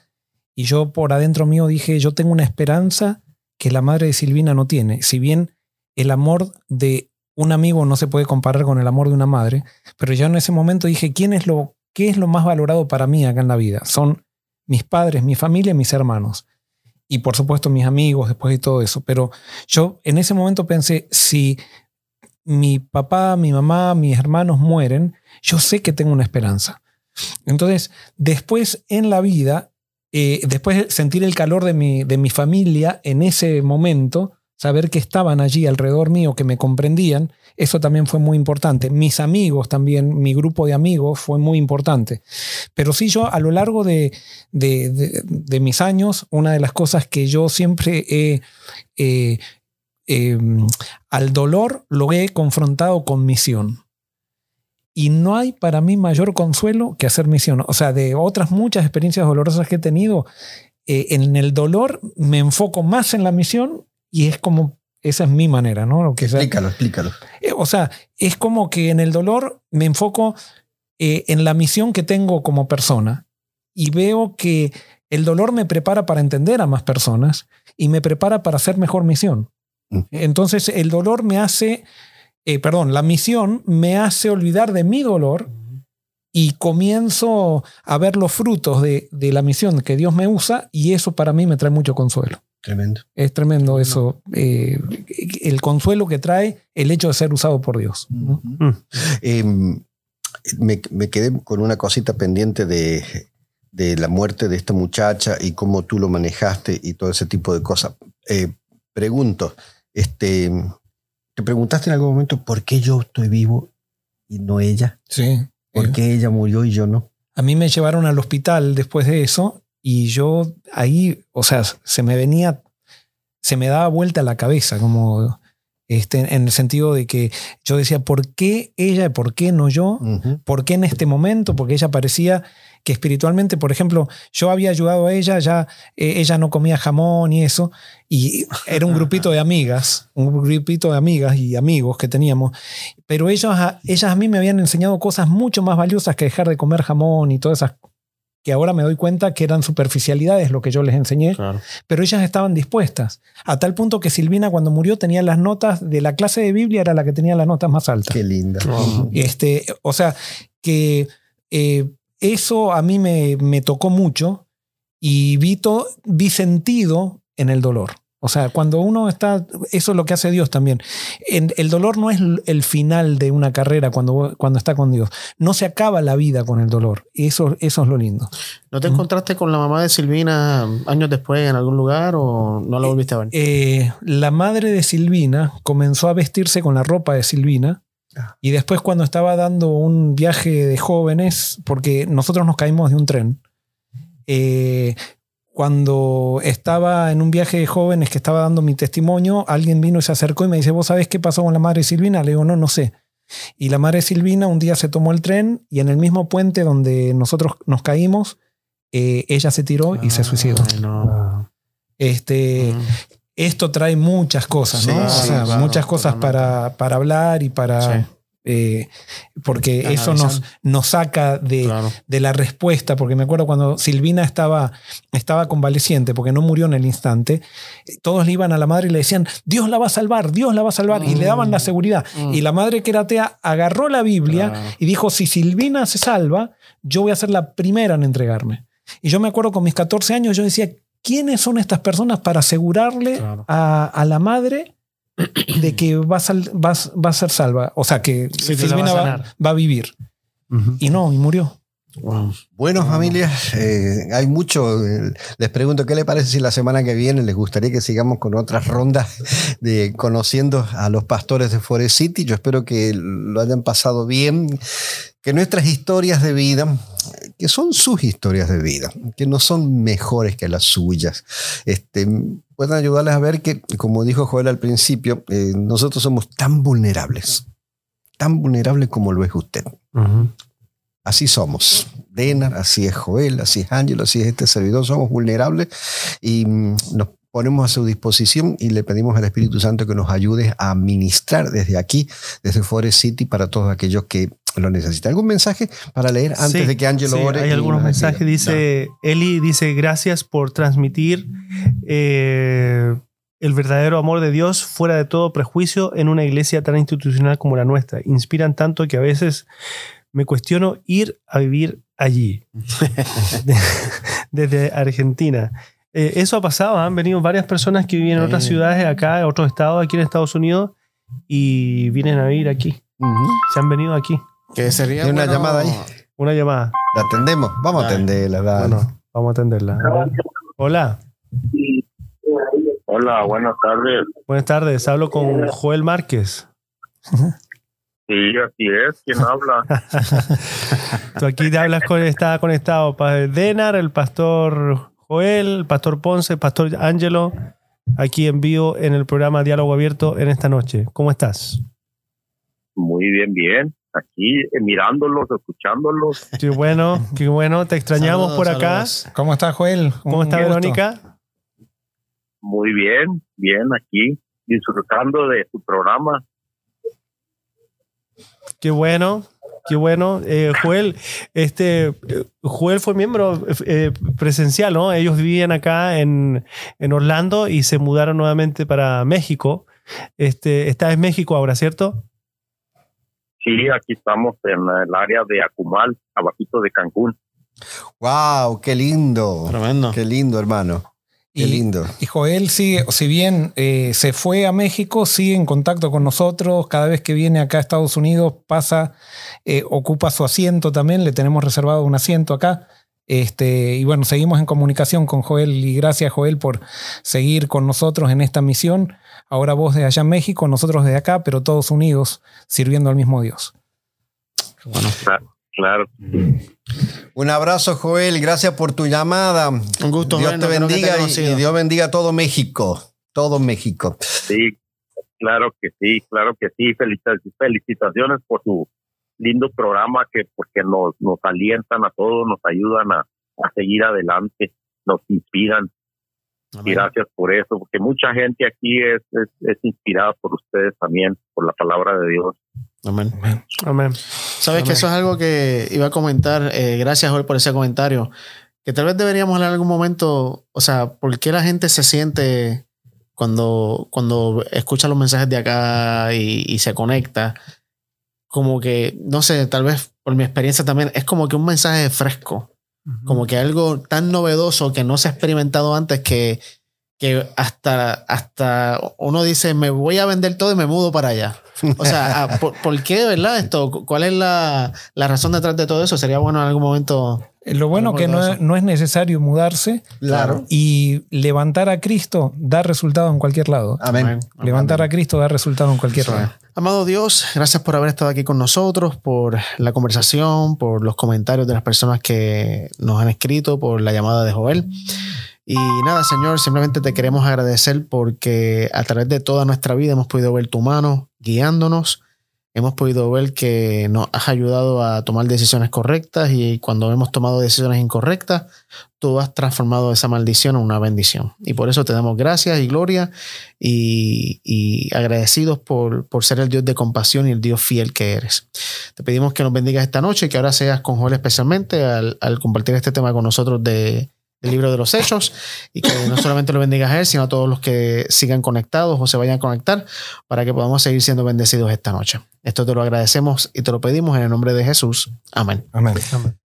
y yo por adentro mío dije, yo tengo una esperanza que la madre de Silvina no tiene. Si bien el amor de un amigo no se puede comparar con el amor de una madre, pero yo en ese momento dije, ¿quién es lo, ¿qué es lo más valorado para mí acá en la vida? Son mis padres, mi familia mis hermanos. Y por supuesto mis amigos después de todo eso. Pero yo en ese momento pensé, si mi papá, mi mamá, mis hermanos mueren, yo sé que tengo una esperanza. Entonces, después en la vida, eh, después de sentir el calor de mi, de mi familia en ese momento, saber que estaban allí alrededor mío, que me comprendían, eso también fue muy importante. Mis amigos también, mi grupo de amigos fue muy importante. Pero sí, yo a lo largo de, de, mis años, una de las cosas que yo siempre he... Em, al dolor lo he confrontado con misión. Y no hay para mí mayor consuelo que hacer misión. O sea, de otras muchas experiencias dolorosas que he tenido, eh, en el dolor me enfoco más en la misión y es como, esa es mi manera, ¿no? Explícalo, explícalo. Eh, o sea, es como que en el dolor me enfoco eh, en la misión que tengo como persona y veo que el dolor me prepara para entender a más personas y me prepara para hacer mejor misión. Mm. Entonces el dolor me hace, eh, perdón, la misión me hace olvidar de mi dolor y comienzo a ver los frutos de, de la misión que Dios me usa y eso para mí me trae mucho consuelo. Tremendo. Es tremendo eso. Eh, el consuelo que trae el hecho de ser usado por Dios. Em, me, quedé con una cosita pendiente de, la muerte de esta muchacha y cómo tú lo manejaste y todo ese tipo de cosas. Eh, pregunto, este, ¿te preguntaste en algún momento por qué yo estoy vivo y no ella? Sí. ¿Por qué ella murió y yo no? A mí me llevaron al hospital después de eso y yo ahí, o sea, se me venía, se me daba vuelta la cabeza, como este, en el sentido de que yo decía, ¿por qué ella y por qué no yo? ¿Por qué en este momento? Porque ella parecía que espiritualmente, por ejemplo, yo había ayudado a ella, ya eh, ella no comía jamón y eso, y era un grupito de amigas, un grupito de amigas y amigos que teníamos, pero ellos, ellas a mí me habían enseñado cosas mucho más valiosas que dejar de comer jamón y todas esas que ahora me doy cuenta que eran superficialidades lo que yo les enseñé, pero ellas estaban dispuestas, a tal punto que Silvina cuando murió tenía las notas de la clase de Biblia, era la que tenía las notas más altas. Qué linda. Este, o sea, que eh, eso a mí me, me tocó mucho y vi, vi sentido en el dolor. O sea, cuando uno está, eso es lo que hace Dios también. el dolor no es el final de una carrera cuando, cuando está con Dios. No se acaba la vida con el dolor. Eso, eso es lo lindo. ¿No te encontraste con la mamá de Silvina años después en algún lugar o no la volviste a ver? Eh, la madre de Silvina comenzó a vestirse con la ropa de Silvina. Ah. Y después cuando estaba dando un viaje de jóvenes, porque nosotros nos caímos de un tren, eh, cuando estaba en un viaje de jóvenes que estaba dando mi testimonio, alguien vino y se acercó y me dice, ¿vos sabés qué pasó con la madre Silvina? Le digo, no, no sé. Y la madre Silvina un día se tomó el tren y en el mismo puente donde nosotros nos caímos, eh, ella se tiró y se suicidó. Este, Esto trae muchas cosas, ¿no? muchas cosas para, para, hablar y para, eh, porque eso nos, nos saca de, de, la respuesta, porque me acuerdo cuando Silvina estaba, estaba convaleciente, porque no murió en el instante, todos le iban a la madre y le decían, Dios la va a salvar, Dios la va a salvar, y le daban la mm. seguridad. Mm. Y la madre que era atea agarró la Biblia y dijo, si Silvina se salva, yo voy a ser la primera en entregarme. Y yo me acuerdo con mis 14 años, yo decía, ¿quiénes son estas personas para asegurarle a, a la madre de que va a, va, a ser salva. O sea, que Silvina va, a vivir. Y no, y murió. Bueno, familias, eh, hay mucho. Eh, les pregunto, ¿qué les parece si la semana que viene les gustaría que sigamos con otras rondas de conociendo a los pastores de Forest City? Yo espero que lo hayan pasado bien, que nuestras historias de vida, que son sus historias de vida, que no son mejores que las suyas, este, puedan ayudarles a ver que, como dijo Joel al principio, eh, nosotros somos tan vulnerables, tan vulnerables como lo es usted. Así somos. Denar, así es Joel, así es Ángel, así es este servidor. Somos vulnerables y mm, nos ponemos a su disposición y le pedimos al Espíritu Santo que nos ayude a ministrar desde aquí, desde Forest City, para todos aquellos que lo necesitan. ¿Algún mensaje para leer antes Sí, de que Ángelo sí, ore? Hay algunos mensajes. Dice Eli, dice gracias por transmitir eh, el verdadero amor de Dios fuera de todo prejuicio en una iglesia tan institucional como la nuestra. Inspiran tanto que a veces me cuestiono ir a vivir allí. De- Desde Argentina. Eh, eso ha pasado, han venido varias personas que viven en otras ciudades acá, en otros estados aquí en Estados Unidos y vienen a vivir aquí. Se han venido aquí. Que sería una bueno- llamada ahí. Una llamada. ¿La atendemos? Vamos a atenderla. dale. Bueno, vamos a atenderla. A. Hola, Hola, buenas tardes. buenas tardes. Hablo con Joel Márquez. Sí, así es. ¿Quién habla? Tú aquí te hablas con, está conectado Denar, el pastor Joel, el pastor Ponce, el pastor Ángelo, aquí en vivo en el programa Diálogo Abierto en esta noche. ¿Cómo estás? Muy bien, bien. Aquí eh, mirándolos, escuchándolos. Qué bueno, qué bueno. Te extrañamos Saludos, por acá. saludos. ¿Cómo está Joel? ¿Cómo Un está gusto. Verónica? Muy bien, bien aquí, disfrutando de su programa. Qué bueno, qué bueno. Eh, Joel, este, Joel fue miembro eh, presencial, ¿no? Ellos vivían acá en, en Orlando y se mudaron nuevamente para México. Este, estás en México ahora, ¿cierto? Sí, aquí estamos en el área de Acumal, abajito de Cancún. ¡Wow! ¡Qué lindo! Tremendo. ¡Qué lindo, hermano! ¡Qué Y- lindo! Y Joel sigue, si bien eh, se fue a México, sigue en contacto con nosotros. Cada vez que viene acá a Estados Unidos, pasa, eh, ocupa su asiento también. Le tenemos reservado un asiento acá. Este, y bueno, seguimos en comunicación con Joel. Y gracias, Joel, por seguir con nosotros en esta misión. Ahora vos de allá en México, nosotros de acá, pero todos unidos, sirviendo al mismo Dios. Claro. Un abrazo, Joel. Gracias por tu llamada. Un gusto, Dios Joel, te te bendiga haya y, Dios bendiga a todo México. Todo México. Sí, claro que sí, claro que sí. Felicita- Felicitaciones por su lindo programa que porque nos, nos alientan a todos, nos ayudan a, a seguir adelante, nos inspiran. Y Amén. gracias por eso, porque mucha gente aquí es, es, es inspirada por ustedes también, por la palabra de Dios. Amén. Amén. Sabes Amén. que eso es algo que iba a comentar. eh, gracias, Joel, por ese comentario. Que tal vez deberíamos hablar en algún momento, o sea, ¿por qué la gente se siente cuando, cuando escucha los mensajes de acá y, y se conecta? Como que, no sé, tal vez por mi experiencia también, es como que un mensaje fresco, como que algo tan novedoso que no se ha experimentado antes que, que hasta, hasta uno dice, me voy a vender todo y me mudo para allá. O sea, ah, ¿por, por qué, verdad? Esto, ¿Cuál es la, la razón detrás de todo eso? Sería bueno en algún momento. Eh, Lo bueno que no es, no es necesario mudarse Claro. y levantar a Cristo da resultado en cualquier lado. Amén. Amén. Levantar a Cristo da resultado en cualquier es. lado. Amado Dios, gracias por haber estado aquí con nosotros, por la conversación, por los comentarios de las personas que nos han escrito, por la llamada de Joel. Y nada, Señor, simplemente te queremos agradecer porque a través de toda nuestra vida hemos podido ver tu mano guiándonos. Hemos podido ver que nos has ayudado a tomar decisiones correctas y cuando hemos tomado decisiones incorrectas, tú has transformado esa maldición en una bendición. Y por eso te damos gracias y gloria y, y agradecidos por, por ser el Dios de compasión y el Dios fiel que eres. Te pedimos que nos bendigas esta noche y que ahora seas con Joel especialmente al, al compartir este tema con nosotros de, del libro de los hechos y que no solamente lo bendigas a él, sino a todos los que sigan conectados o se vayan a conectar para que podamos seguir siendo bendecidos esta noche. Esto te lo agradecemos y te lo pedimos en el nombre de Jesús. Amén. Amén. Amén.